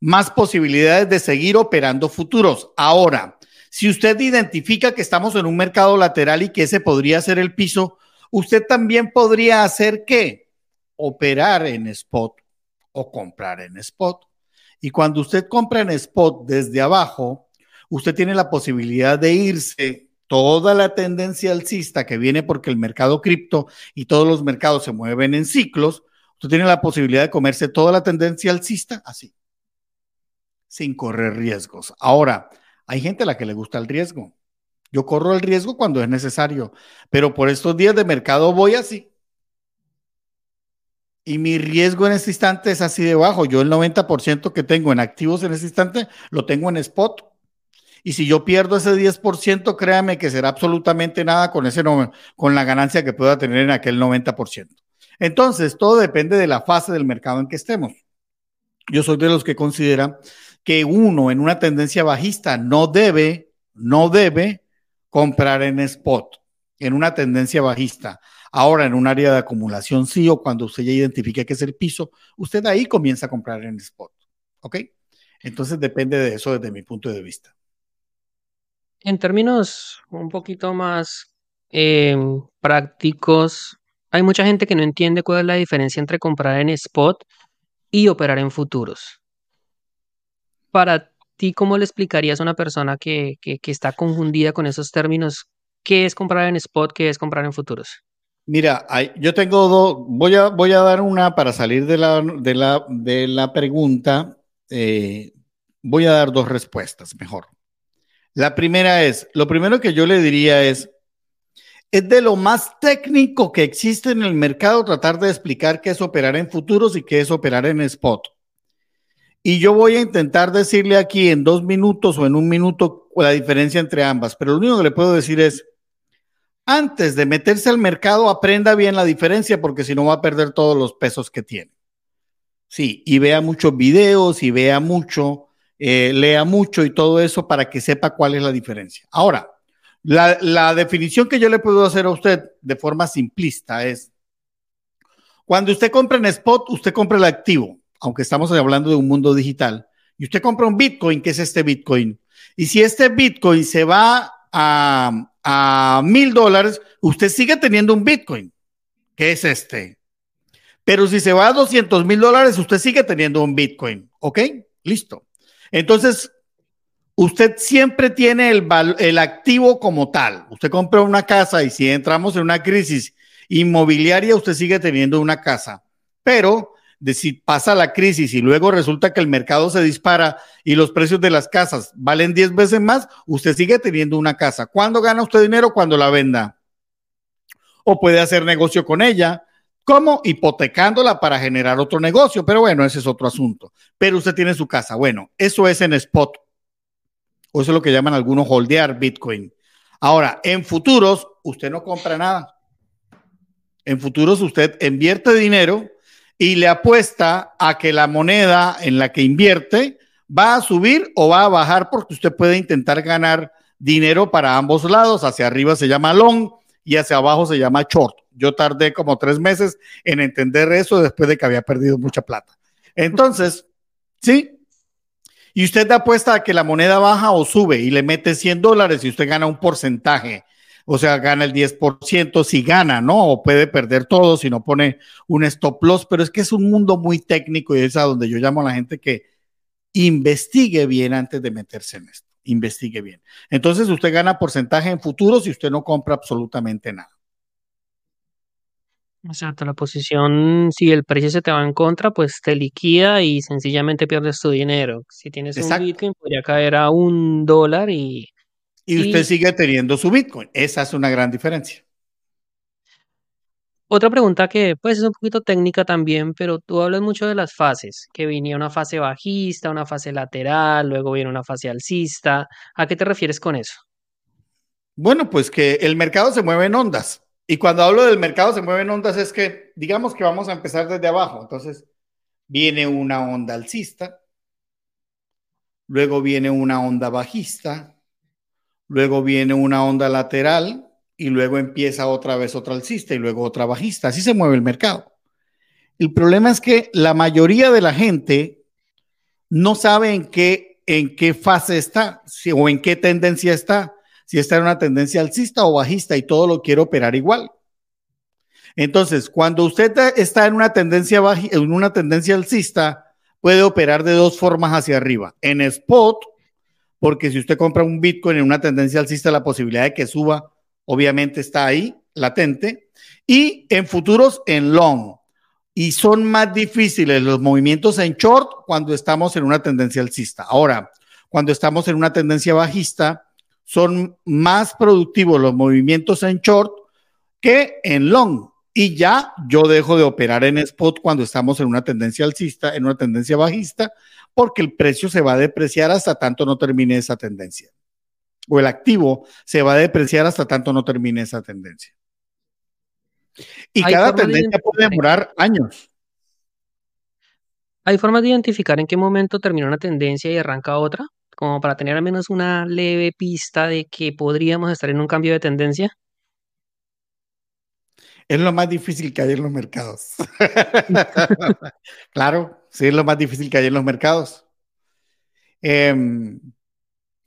más posibilidades de seguir operando futuros. Ahora, si usted identifica que estamos en un mercado lateral y que ese podría ser el piso, usted también podría hacer qué? Operar en spot o comprar en spot. Y cuando usted compra en spot desde abajo, usted tiene la posibilidad de irse toda la tendencia alcista que viene porque el mercado cripto y todos los mercados se mueven en ciclos, usted tiene la posibilidad de comerse toda la tendencia alcista así, sin correr riesgos. Ahora, hay gente a la que le gusta el riesgo. Yo corro el riesgo cuando es necesario, pero por estos días de mercado voy así. Y mi riesgo en este instante es así de bajo. Yo el 90% que tengo en activos en este instante lo tengo en spot y si yo pierdo ese 10%, créame que será absolutamente nada con, ese con la ganancia que pueda tener en aquel 90%. Entonces, todo depende de la fase del mercado en que estemos. Yo soy de los que consideran que uno en una tendencia bajista no debe, no debe comprar en spot, en una tendencia bajista. Ahora, en un área de acumulación sí, o cuando usted ya identifique que es el piso, usted ahí comienza a comprar en spot. ¿Ok? Entonces depende de eso desde mi punto de vista. En términos un poquito más em, prácticos, hay mucha gente que no entiende cuál es la diferencia entre comprar en spot y operar en futuros. Para ti, ¿cómo le explicarías a una persona que, que, está confundida con esos términos? ¿Qué es comprar en spot? ¿Qué es comprar en futuros? Mira, yo tengo dos, voy a, voy a dar una para salir de la, de la, de la pregunta. Eh, voy a dar dos respuestas, mejor. La primera es, lo primero que yo le diría es, es de lo más técnico que existe en el mercado tratar de explicar qué es operar en futuros y qué es operar en spot. Y yo voy a intentar decirle aquí en dos minutos o en un minuto la diferencia entre ambas, pero lo único que le puedo decir es, antes de meterse al mercado, aprenda bien la diferencia porque si no va a perder todos los pesos que tiene. Sí, y vea muchos videos y vea mucho, eh, lea mucho y todo eso para que sepa cuál es la diferencia. Ahora, la, la definición que yo le puedo hacer a usted de forma simplista es, cuando usted compra en spot, usted compra el activo, aunque estamos hablando de un mundo digital, y usted compra un Bitcoin, ¿qué es este Bitcoin? Y si este Bitcoin se va a, mil dólares, usted sigue teniendo un Bitcoin, que es este. Pero si se va a 200 mil dólares, usted sigue teniendo un Bitcoin. ¿Ok? Listo. Entonces, usted siempre tiene el, el activo como tal. Usted compra una casa y si entramos en una crisis inmobiliaria, usted sigue teniendo una casa. Pero de si pasa la crisis y luego resulta que el mercado se dispara y los precios de las casas valen 10 veces más, usted sigue teniendo una casa. ¿Cuándo gana usted dinero? Cuando la venda. O puede hacer negocio con ella. ¿Cómo? Hipotecándola para generar otro negocio. Pero bueno, ese es otro asunto. Pero usted tiene su casa. Bueno, eso es en spot. O eso es lo que llaman algunos holdear Bitcoin. Ahora, en futuros, usted no compra nada. En futuros, usted invierte dinero y le apuesta a que la moneda en la que invierte va a subir o va a bajar porque usted puede intentar ganar dinero para ambos lados. Hacia arriba se llama long y hacia abajo se llama short. Yo tardé como tres meses en entender eso después de que había perdido mucha plata. Entonces, sí. Y usted apuesta a que la moneda baja o sube y le mete 100 dólares y usted gana un porcentaje o sea, gana el 10% si gana, ¿no? O puede perder todo si no pone un stop loss, pero es que es un mundo muy técnico y es a donde yo llamo a la gente que investigue bien antes de meterse en esto, investigue bien. Entonces usted gana porcentaje en futuros y usted no compra absolutamente nada. Exacto, la posición, si el precio se te va en contra, pues te liquida y sencillamente pierdes tu dinero. Si tienes un Bitcoin, podría caer a un dólar y y usted sigue teniendo su Bitcoin. Esa es una gran diferencia. Otra pregunta que pues es un poquito técnica también, pero tú hablas mucho de las fases, que venía una fase bajista, una fase lateral, luego viene una fase alcista. ¿A qué te refieres con eso? Bueno, pues que el mercado se mueve en ondas. Y cuando hablo del mercado se mueve en ondas es que digamos que vamos a empezar desde abajo. Entonces viene una onda alcista, luego viene una onda bajista, luego viene una onda lateral y luego empieza otra vez otra alcista y luego otra bajista. Así se mueve el mercado. El problema es que la mayoría de la gente no sabe en qué, en qué fase está o en qué tendencia está, si está en una tendencia alcista o bajista y todo lo quiere operar igual. Entonces, cuando usted está en una tendencia en una tendencia alcista, puede operar de dos formas hacia arriba, en spot porque si usted compra un Bitcoin en una tendencia alcista, la posibilidad de que suba obviamente está ahí, latente, y en futuros en long. Y son más difíciles los movimientos en short cuando estamos en una tendencia alcista. Ahora, cuando estamos en una tendencia bajista, son más productivos los movimientos en short que en long. Y ya yo dejo de operar en spot cuando estamos en una tendencia alcista, en una tendencia bajista, porque el precio se va a depreciar hasta tanto no termine esa tendencia. O el activo se va a depreciar hasta tanto no termine esa tendencia. Y cada tendencia puede demorar años. ¿Hay formas de identificar en qué momento termina una tendencia y arranca otra? Como para tener al menos una leve pista de que podríamos estar en un cambio de tendencia. Es lo más difícil que hay en los mercados. claro, sí, es lo más difícil que hay en los mercados. em,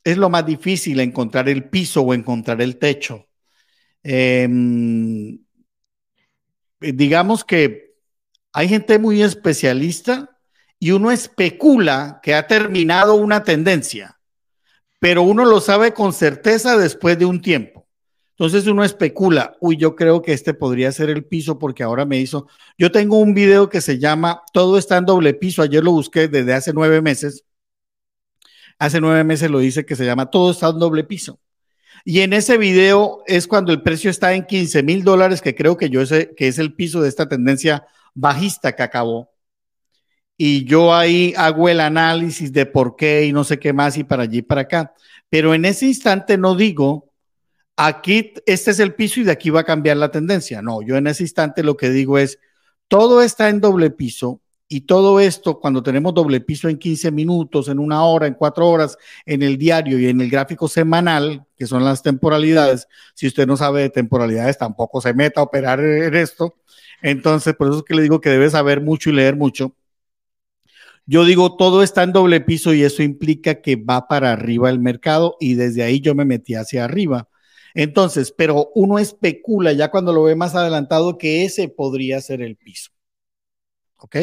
es lo más difícil encontrar el piso o encontrar el techo. Em, digamos que hay gente muy especialista y uno especula que ha terminado una tendencia, pero uno lo sabe con certeza después de un tiempo. Entonces uno especula, uy, yo creo que este podría ser el piso porque ahora me hizo, yo tengo un video que se llama Todo está en doble piso, ayer lo busqué desde hace nueve meses hace nueve meses lo dice que se llama Todo está en doble piso. Y en ese video es cuando el precio está en 15 mil dólares, que creo que yo sé que es el piso de esta tendencia bajista que acabó. Y yo ahí hago el análisis de por qué y no sé qué más y para allí y para acá. Pero en ese instante no digo, aquí este es el piso y de aquí va a cambiar la tendencia. No, yo en ese instante lo que digo es, todo está en doble piso y todo esto, cuando tenemos doble piso en 15 minutos, en una hora, en cuatro horas, en el diario y en el gráfico semanal, que son las temporalidades, si usted no sabe de temporalidades, tampoco se meta a operar en esto. Entonces, por eso es que le digo que debe saber mucho y leer mucho. Yo digo, todo está en doble piso y eso implica que va para arriba el mercado y desde ahí yo me metí hacia arriba. Entonces, pero uno especula ya cuando lo ve más adelantado que ese podría ser el piso. ¿ok?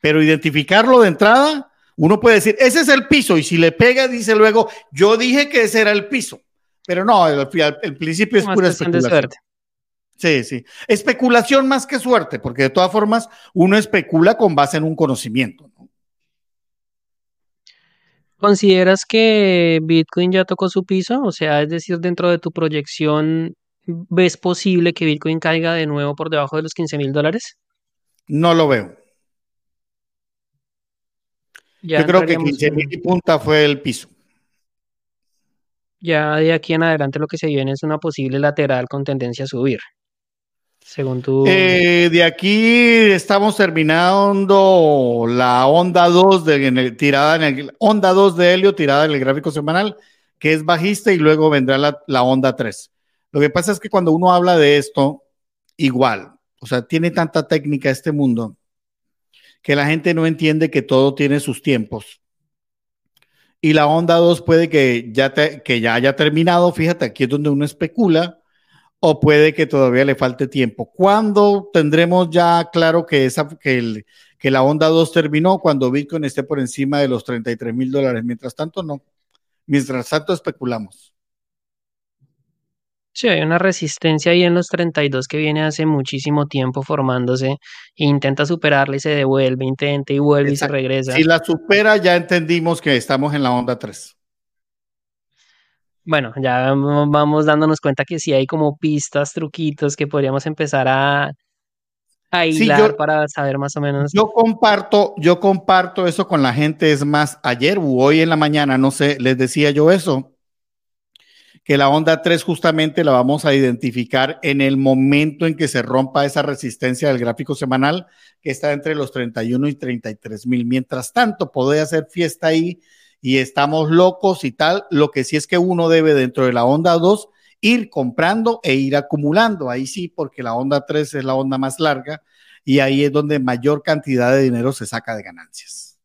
Pero identificarlo de entrada, uno puede decir, ese es el piso, y si le pega, dice luego, yo dije que ese era el piso. Pero no, el, principio es pura especulación. Sí, sí. Especulación más que suerte, porque de todas formas uno especula con base en un conocimiento. ¿Consideras que Bitcoin ya tocó su piso? O sea, es decir, dentro de tu proyección, ¿ves posible que Bitcoin caiga de nuevo por debajo de los 15 mil dólares? No lo veo. Yo creo que 15 mil punta fue el piso. Ya de aquí en adelante lo que se viene es una posible lateral con tendencia a subir. Según tú. Eh, de aquí estamos terminando la onda 2 de tirada en el onda 2 de helio tirada en el gráfico semanal, que es bajista, y luego vendrá la, onda 3. Lo que pasa es que cuando uno habla de esto, igual, o sea, tiene tanta técnica este mundo que la gente no entiende que todo tiene sus tiempos. Y la onda 2 puede que ya, que ya haya terminado, fíjate, aquí es donde uno especula, o puede que todavía le falte tiempo. ¿Cuándo tendremos ya claro que, esa, que, que la onda 2 terminó? Cuando Bitcoin esté por encima de los 33 mil dólares. Mientras tanto, no. Mientras tanto, especulamos. Sí, hay una resistencia ahí en los 32 que viene hace muchísimo tiempo formándose e intenta superarla y se devuelve, intenta y vuelve y se regresa. Si la supera, ya entendimos que estamos en la onda 3. Bueno, ya vamos dándonos cuenta que sí hay como pistas, truquitos que podríamos empezar a, a hilar para saber más o menos. Yo comparto, yo comparto eso con la gente, es más, ayer u hoy en la mañana, no sé, les decía yo eso que la onda 3 justamente la vamos a identificar en el momento en que se rompa esa resistencia del gráfico semanal que está entre los 31 y 33 mil. Mientras tanto, puede hacer fiesta ahí y estamos locos y tal. Lo que sí es que uno debe dentro de la onda 2 ir comprando e ir acumulando. Ahí sí, porque la onda 3 es la onda más larga y ahí es donde mayor cantidad de dinero se saca de ganancias.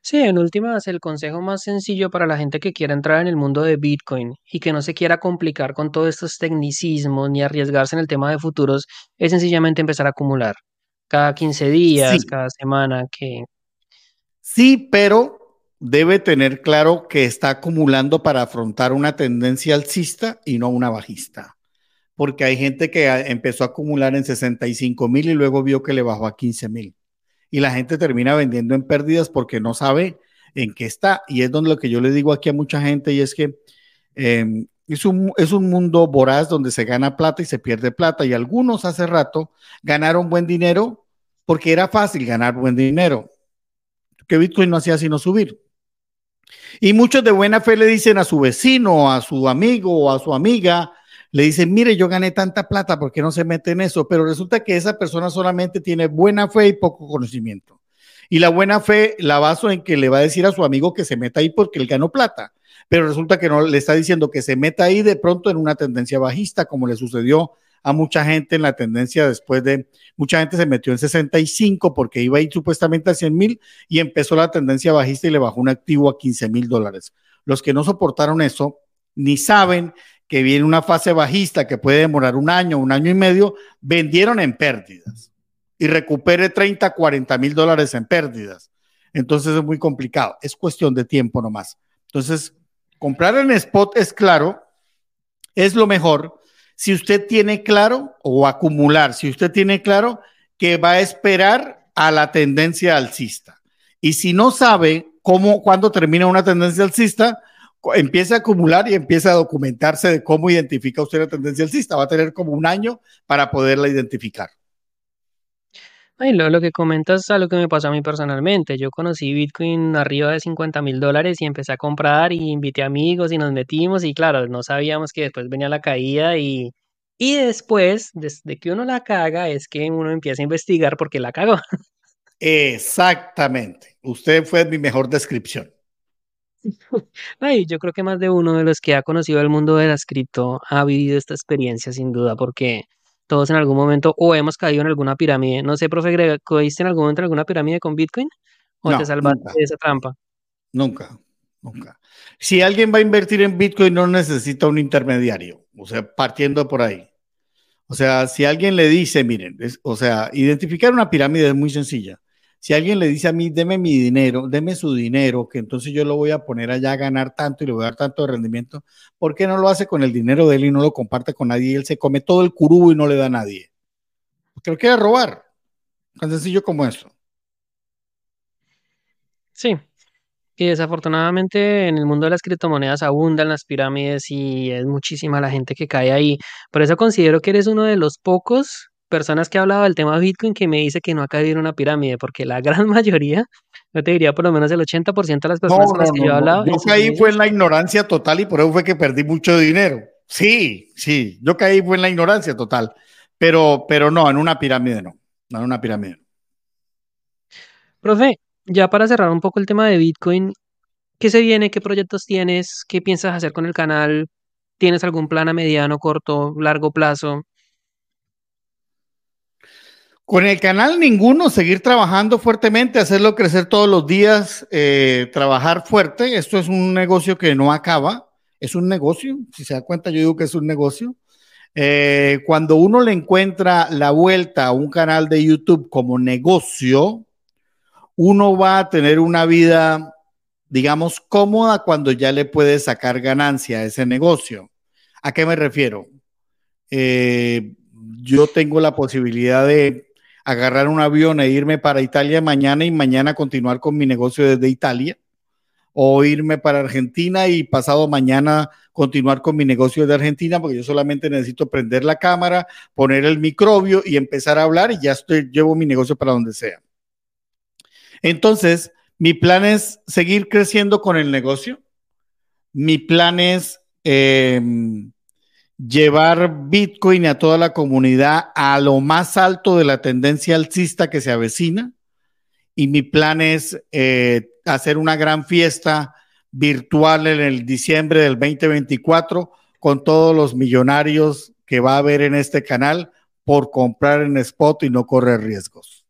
Sí, en últimas, el consejo más sencillo para la gente que quiera entrar en el mundo de Bitcoin y que no se quiera complicar con todos estos tecnicismos ni arriesgarse en el tema de futuros es sencillamente empezar a acumular cada 15 días, cada semana, que... Sí, pero debe tener claro que está acumulando para afrontar una tendencia alcista y no una bajista. Porque hay gente que empezó a acumular en 65 mil y luego vio que le bajó a 15 mil y la gente termina vendiendo en pérdidas porque no sabe en qué está. Y es donde lo que yo le digo aquí a mucha gente y es que em, es, un, es un mundo voraz donde se gana plata y se pierde plata. Y algunos hace rato ganaron buen dinero porque era fácil ganar buen dinero, que Bitcoin no hacía sino subir. Y muchos de buena fe le dicen a su vecino, a su amigo o a su amiga, le dicen, mire, yo gané tanta plata, ¿por qué no se mete en eso? Pero resulta que esa persona solamente tiene buena fe y poco conocimiento. Y la buena fe la baso en que le va a decir a su amigo que se meta ahí porque él ganó plata. Pero resulta que no le está diciendo que se meta ahí de pronto en una tendencia bajista, como le sucedió a mucha gente en la tendencia después de, mucha gente se metió en 65 porque iba a ir supuestamente a 100 mil y empezó la tendencia bajista y le bajó un activo a 15 mil dólares. Los que no soportaron eso ni saben que viene una fase bajista que puede demorar un año, un año y medio, vendieron en pérdidas y recupere 30, 40 mil dólares en pérdidas. Entonces es muy complicado. Es cuestión de tiempo nomás. Entonces, comprar en spot es claro, es lo mejor. Si usted tiene claro, o acumular, si usted tiene claro que va a esperar a la tendencia alcista. Y si no sabe cómo, cuándo termina una tendencia alcista, empieza a acumular y empieza a documentarse de cómo identifica usted la tendencia alcista. Va a tener como un año para poderla identificar. Ay, lo, lo que comentas es algo que me pasó a mí personalmente. Yo conocí Bitcoin arriba de 50 mil dólares y empecé a comprar y invité amigos y nos metimos y claro, no sabíamos que después venía la caída y, y después, desde que uno la caga, es que uno empieza a investigar por qué la cagó. Exactamente. Usted fue mi mejor descripción. Ay, yo creo que más de uno de los que ha conocido el mundo de las cripto ha vivido esta experiencia sin duda, porque todos en algún momento o hemos caído en alguna pirámide. No sé, profe Greg, ¿caíste en algún momento en alguna pirámide con Bitcoin? ¿O te salvaste de esa trampa? Nunca, nunca. Si alguien va a invertir en Bitcoin, no necesita un intermediario, o sea, partiendo por ahí. O sea, si alguien le dice, miren, o sea, identificar una pirámide es muy sencilla. Si alguien le dice a mí, deme mi dinero, deme su dinero, que entonces yo lo voy a poner allá a ganar tanto y le voy a dar tanto de rendimiento, ¿por qué no lo hace con el dinero de él y no lo comparte con nadie? Y él se come todo el curubo y no le da a nadie. Porque lo quiere robar. Tan sencillo como eso. Sí. Y desafortunadamente en el mundo de las criptomonedas abundan las pirámides y es muchísima la gente que cae ahí. Por eso considero que eres uno de los pocos personas que ha hablado del tema Bitcoin que me dice que no ha caído en una pirámide, porque la gran mayoría, yo te diría por lo menos el 80% de las personas con las que yo he hablado. Yo caí fue en la ignorancia total y por eso fue que perdí mucho dinero. Sí, sí, yo caí fue en la ignorancia total, pero, pero no, en una pirámide no, no en una pirámide. Profe, ya para cerrar un poco el tema de Bitcoin, ¿qué se viene? ¿Qué proyectos tienes? ¿Qué piensas hacer con el canal? ¿Tienes algún plan a mediano, corto, largo plazo? Con el canal ninguno, seguir trabajando fuertemente, hacerlo crecer todos los días, eh, trabajar fuerte. Esto es un negocio que no acaba, es un negocio. Si se da cuenta, yo digo que es un negocio. Eh, cuando uno le encuentra la vuelta a un canal de YouTube como negocio, uno va a tener una vida, digamos, cómoda cuando ya le puede sacar ganancia a ese negocio. ¿A qué me refiero? Eh, yo tengo la posibilidad de agarrar un avión e irme para Italia mañana y mañana continuar con mi negocio desde Italia, o irme para Argentina y pasado mañana continuar con mi negocio desde Argentina, porque yo solamente necesito prender la cámara, poner el microbio y empezar a hablar y ya estoy, llevo mi negocio para donde sea. Entonces, mi plan es seguir creciendo con el negocio. Mi plan es eh, llevar Bitcoin a toda la comunidad a lo más alto de la tendencia alcista que se avecina. Y mi plan es eh, hacer una gran fiesta virtual en el diciembre del 2024 con todos los millonarios que va a haber en este canal por comprar en spot y no correr riesgos.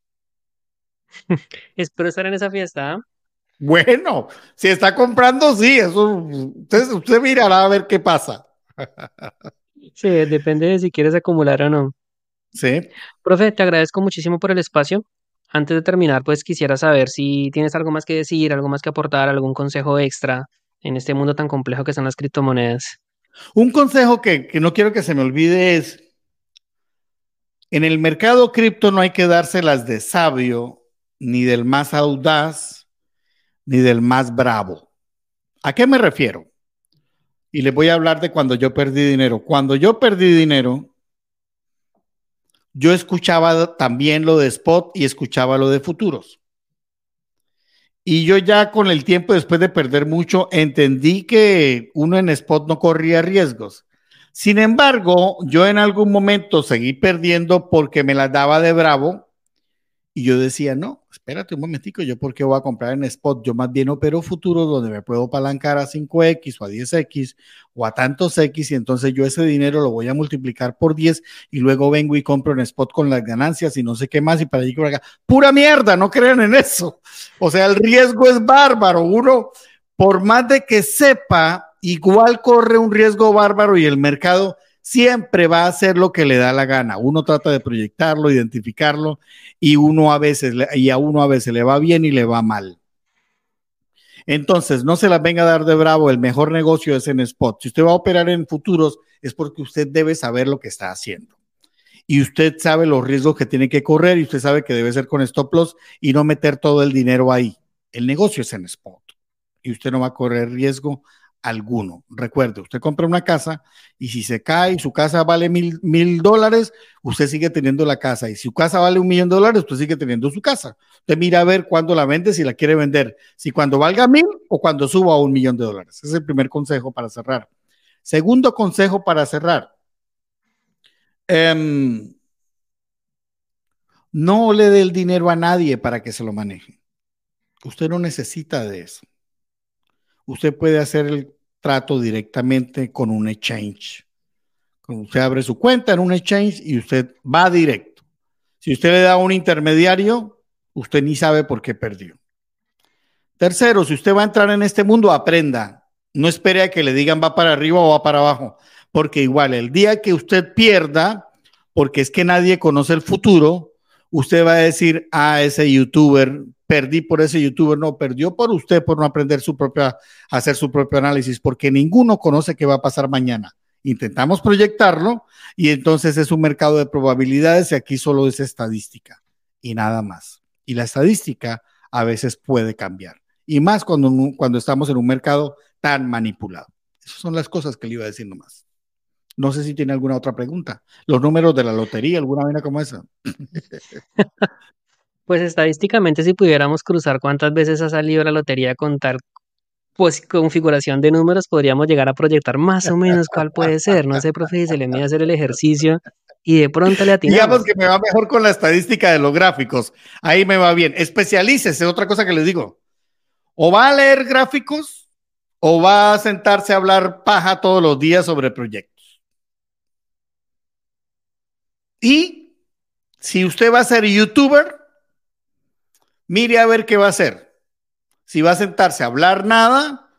Espero estar en esa fiesta. ¿ah? Bueno, si está comprando, sí, eso usted, usted mirará a ver qué pasa. Sí, depende de si quieres acumular o no. Sí. Profe, te agradezco muchísimo por el espacio. Antes de terminar, pues quisiera saber si tienes algo más que decir, algo más que aportar, algún consejo extra en este mundo tan complejo que son las criptomonedas. Un consejo que, que no quiero que se me olvide es, en el mercado cripto no hay que dárselas de sabio, ni del más audaz, ni del más bravo. ¿A qué me refiero? Y les voy a hablar de cuando yo perdí dinero. Cuando yo perdí dinero, yo escuchaba también lo de spot y escuchaba lo de futuros. Y yo ya con el tiempo, después de perder mucho, entendí que uno en spot no corría riesgos. Sin embargo, yo en algún momento seguí perdiendo porque me las daba de bravo Y yo decía, no, espérate un momentico, yo por qué voy a comprar en spot, yo más bien opero futuros donde me puedo palancar a 5X o a 10X o a tantos X y entonces yo ese dinero lo voy a multiplicar por 10 y luego vengo y compro en spot con las ganancias y no sé qué más y para allí por acá. Pura mierda, no crean en eso. O sea, el riesgo es bárbaro. Uno, por más de que sepa, igual corre un riesgo bárbaro y el mercado siempre va a hacer lo que le da la gana. Uno trata de proyectarlo, identificarlo y uno a veces y a uno a veces le va bien y le va mal. Entonces, no se las venga a dar de bravo, el mejor negocio es en spot. Si usted va a operar en futuros es porque usted debe saber lo que está haciendo. Y usted sabe los riesgos que tiene que correr y usted sabe que debe ser con stop loss y no meter todo el dinero ahí. El negocio es en spot y usted no va a correr riesgo alguno. Recuerde, usted compra una casa y si se cae y su casa vale mil, mil dólares, usted sigue teniendo la casa. Y si su casa vale un millón de dólares, usted sigue teniendo su casa. Usted mira a ver cuándo la vende, si la quiere vender, si cuando valga mil o cuando suba a un millón de dólares. Ese es el primer consejo para cerrar. Segundo consejo para cerrar. Em, no le dé el dinero a nadie para que se lo maneje. Usted no necesita de eso usted puede hacer el trato directamente con un exchange. Usted abre su cuenta en un exchange y usted va directo. Si usted le da a un intermediario, usted ni sabe por qué perdió. Tercero, si usted va a entrar en este mundo, aprenda. No espere a que le digan va para arriba o va para abajo, porque igual el día que usted pierda, porque es que nadie conoce el futuro, usted va a decir ah, ese youtuber perdí por ese youtuber, no, perdió por usted por no aprender su propia, hacer su propio análisis, porque ninguno conoce qué va a pasar mañana. Intentamos proyectarlo y entonces es un mercado de probabilidades y aquí solo es estadística y nada más. Y la estadística a veces puede cambiar y más cuando, cuando estamos en un mercado tan manipulado. Esas son las cosas que le iba a decir nomás. No sé si tiene alguna otra pregunta. Los números de la lotería, alguna vaina como esa. Pues estadísticamente, si pudiéramos cruzar cuántas veces ha salido la lotería con tal pues, configuración de números, podríamos llegar a proyectar más o menos cuál puede ser. No sé, profe, se le mide hacer el ejercicio y de pronto le atinamos. Digamos que me va mejor con la estadística de los gráficos. Ahí me va bien. Especialícese, otra cosa que les digo. O va a leer gráficos o va a sentarse a hablar paja todos los días sobre proyectos. Y si usted va a ser youtuber, mire a ver qué va a hacer. Si va a sentarse a hablar nada,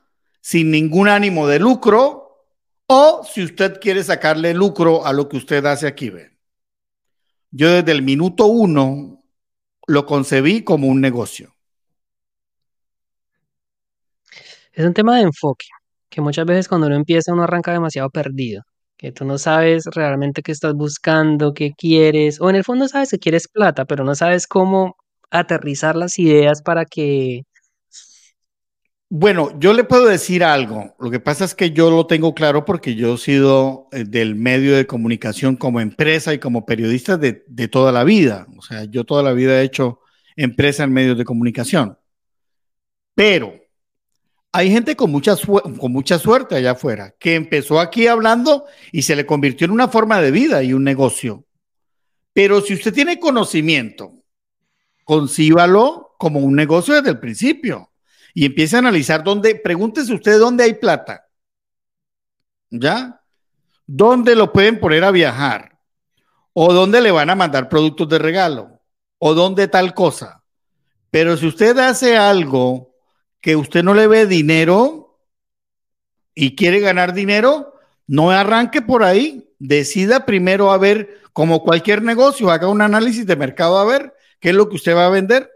sin ningún ánimo de lucro, o si usted quiere sacarle lucro a lo que usted hace aquí, ve. Yo desde el minuto uno lo concebí como un negocio. Es un tema de enfoque, que muchas veces cuando uno empieza uno arranca demasiado perdido, que tú no sabes realmente qué estás buscando, qué quieres, o en el fondo sabes que quieres plata, pero no sabes cómo aterrizar las ideas para que... Bueno, yo le puedo decir algo. Lo que pasa es que yo lo tengo claro porque yo he sido eh, del medio de comunicación como empresa y como periodista de, de toda la vida. O sea, yo toda la vida he hecho empresa en medios de comunicación. Pero hay gente con mucha, con mucha suerte allá afuera que empezó aquí hablando y se le convirtió en una forma de vida y un negocio. Pero si usted tiene conocimiento concíbalo como un negocio desde el principio y empiece a analizar dónde, pregúntese usted dónde hay plata. ¿Ya? ¿Dónde lo pueden poner a viajar? ¿O dónde le van a mandar productos de regalo? ¿O dónde tal cosa? Pero si usted hace algo que usted no le ve dinero y quiere ganar dinero, no arranque por ahí. Decida primero a ver, como cualquier negocio, haga un análisis de mercado a ver ¿Qué es lo que usted va a vender?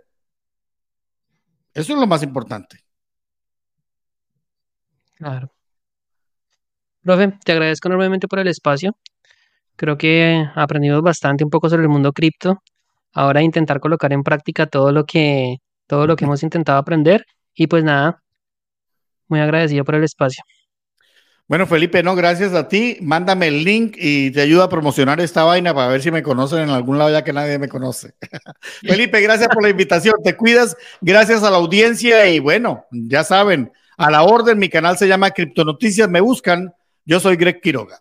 Eso es lo más importante. Claro. Profe, te agradezco enormemente por el espacio. Creo que aprendimos bastante un poco sobre el mundo cripto. Ahora intentar colocar en práctica todo lo que todo lo que hemos intentado aprender y pues nada, muy agradecido por el espacio. Bueno, Felipe, no, gracias a ti. Mándame el link y te ayuda a promocionar esta vaina para ver si me conocen en algún lado ya que nadie me conoce. Felipe, gracias por la invitación. Te cuidas, gracias a la audiencia y bueno, ya saben, a la orden, mi canal se llama Criptonoticias, me buscan. Yo soy Greg Quiroga.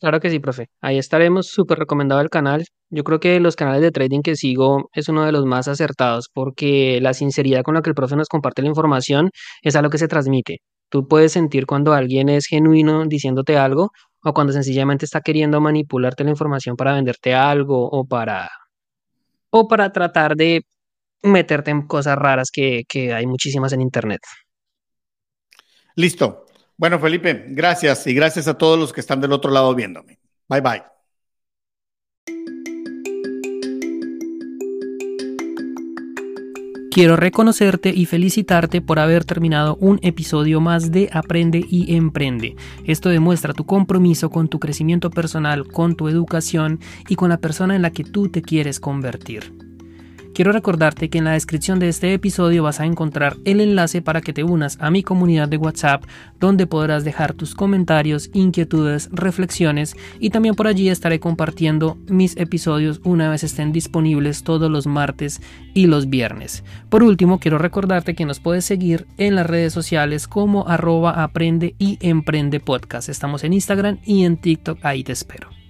Claro que sí, profe. Ahí estaremos, súper recomendado el canal. Yo creo que los canales de trading que sigo es uno de los más acertados porque la sinceridad con la que el profe nos comparte la información es algo que se transmite. Tú puedes sentir cuando alguien es genuino diciéndote algo o cuando sencillamente está queriendo manipularte la información para venderte algo o para, o para tratar de meterte en cosas raras que, que hay muchísimas en Internet. Listo. Bueno, Felipe, gracias y gracias a todos los que están del otro lado viéndome. Bye bye. Quiero reconocerte y felicitarte por haber terminado un episodio más de Aprende y Emprende. Esto demuestra tu compromiso con tu crecimiento personal, con tu educación y con la persona en la que tú te quieres convertir. Quiero recordarte que en la descripción de este episodio vas a encontrar el enlace para que te unas a mi comunidad de WhatsApp, donde podrás dejar tus comentarios, inquietudes, reflexiones y también por allí estaré compartiendo mis episodios una vez estén disponibles todos los martes y los viernes. Por último, quiero recordarte que nos puedes seguir en las redes sociales como arroba aprende y emprende podcast. Estamos en Instagram y en TikTok, ahí te espero.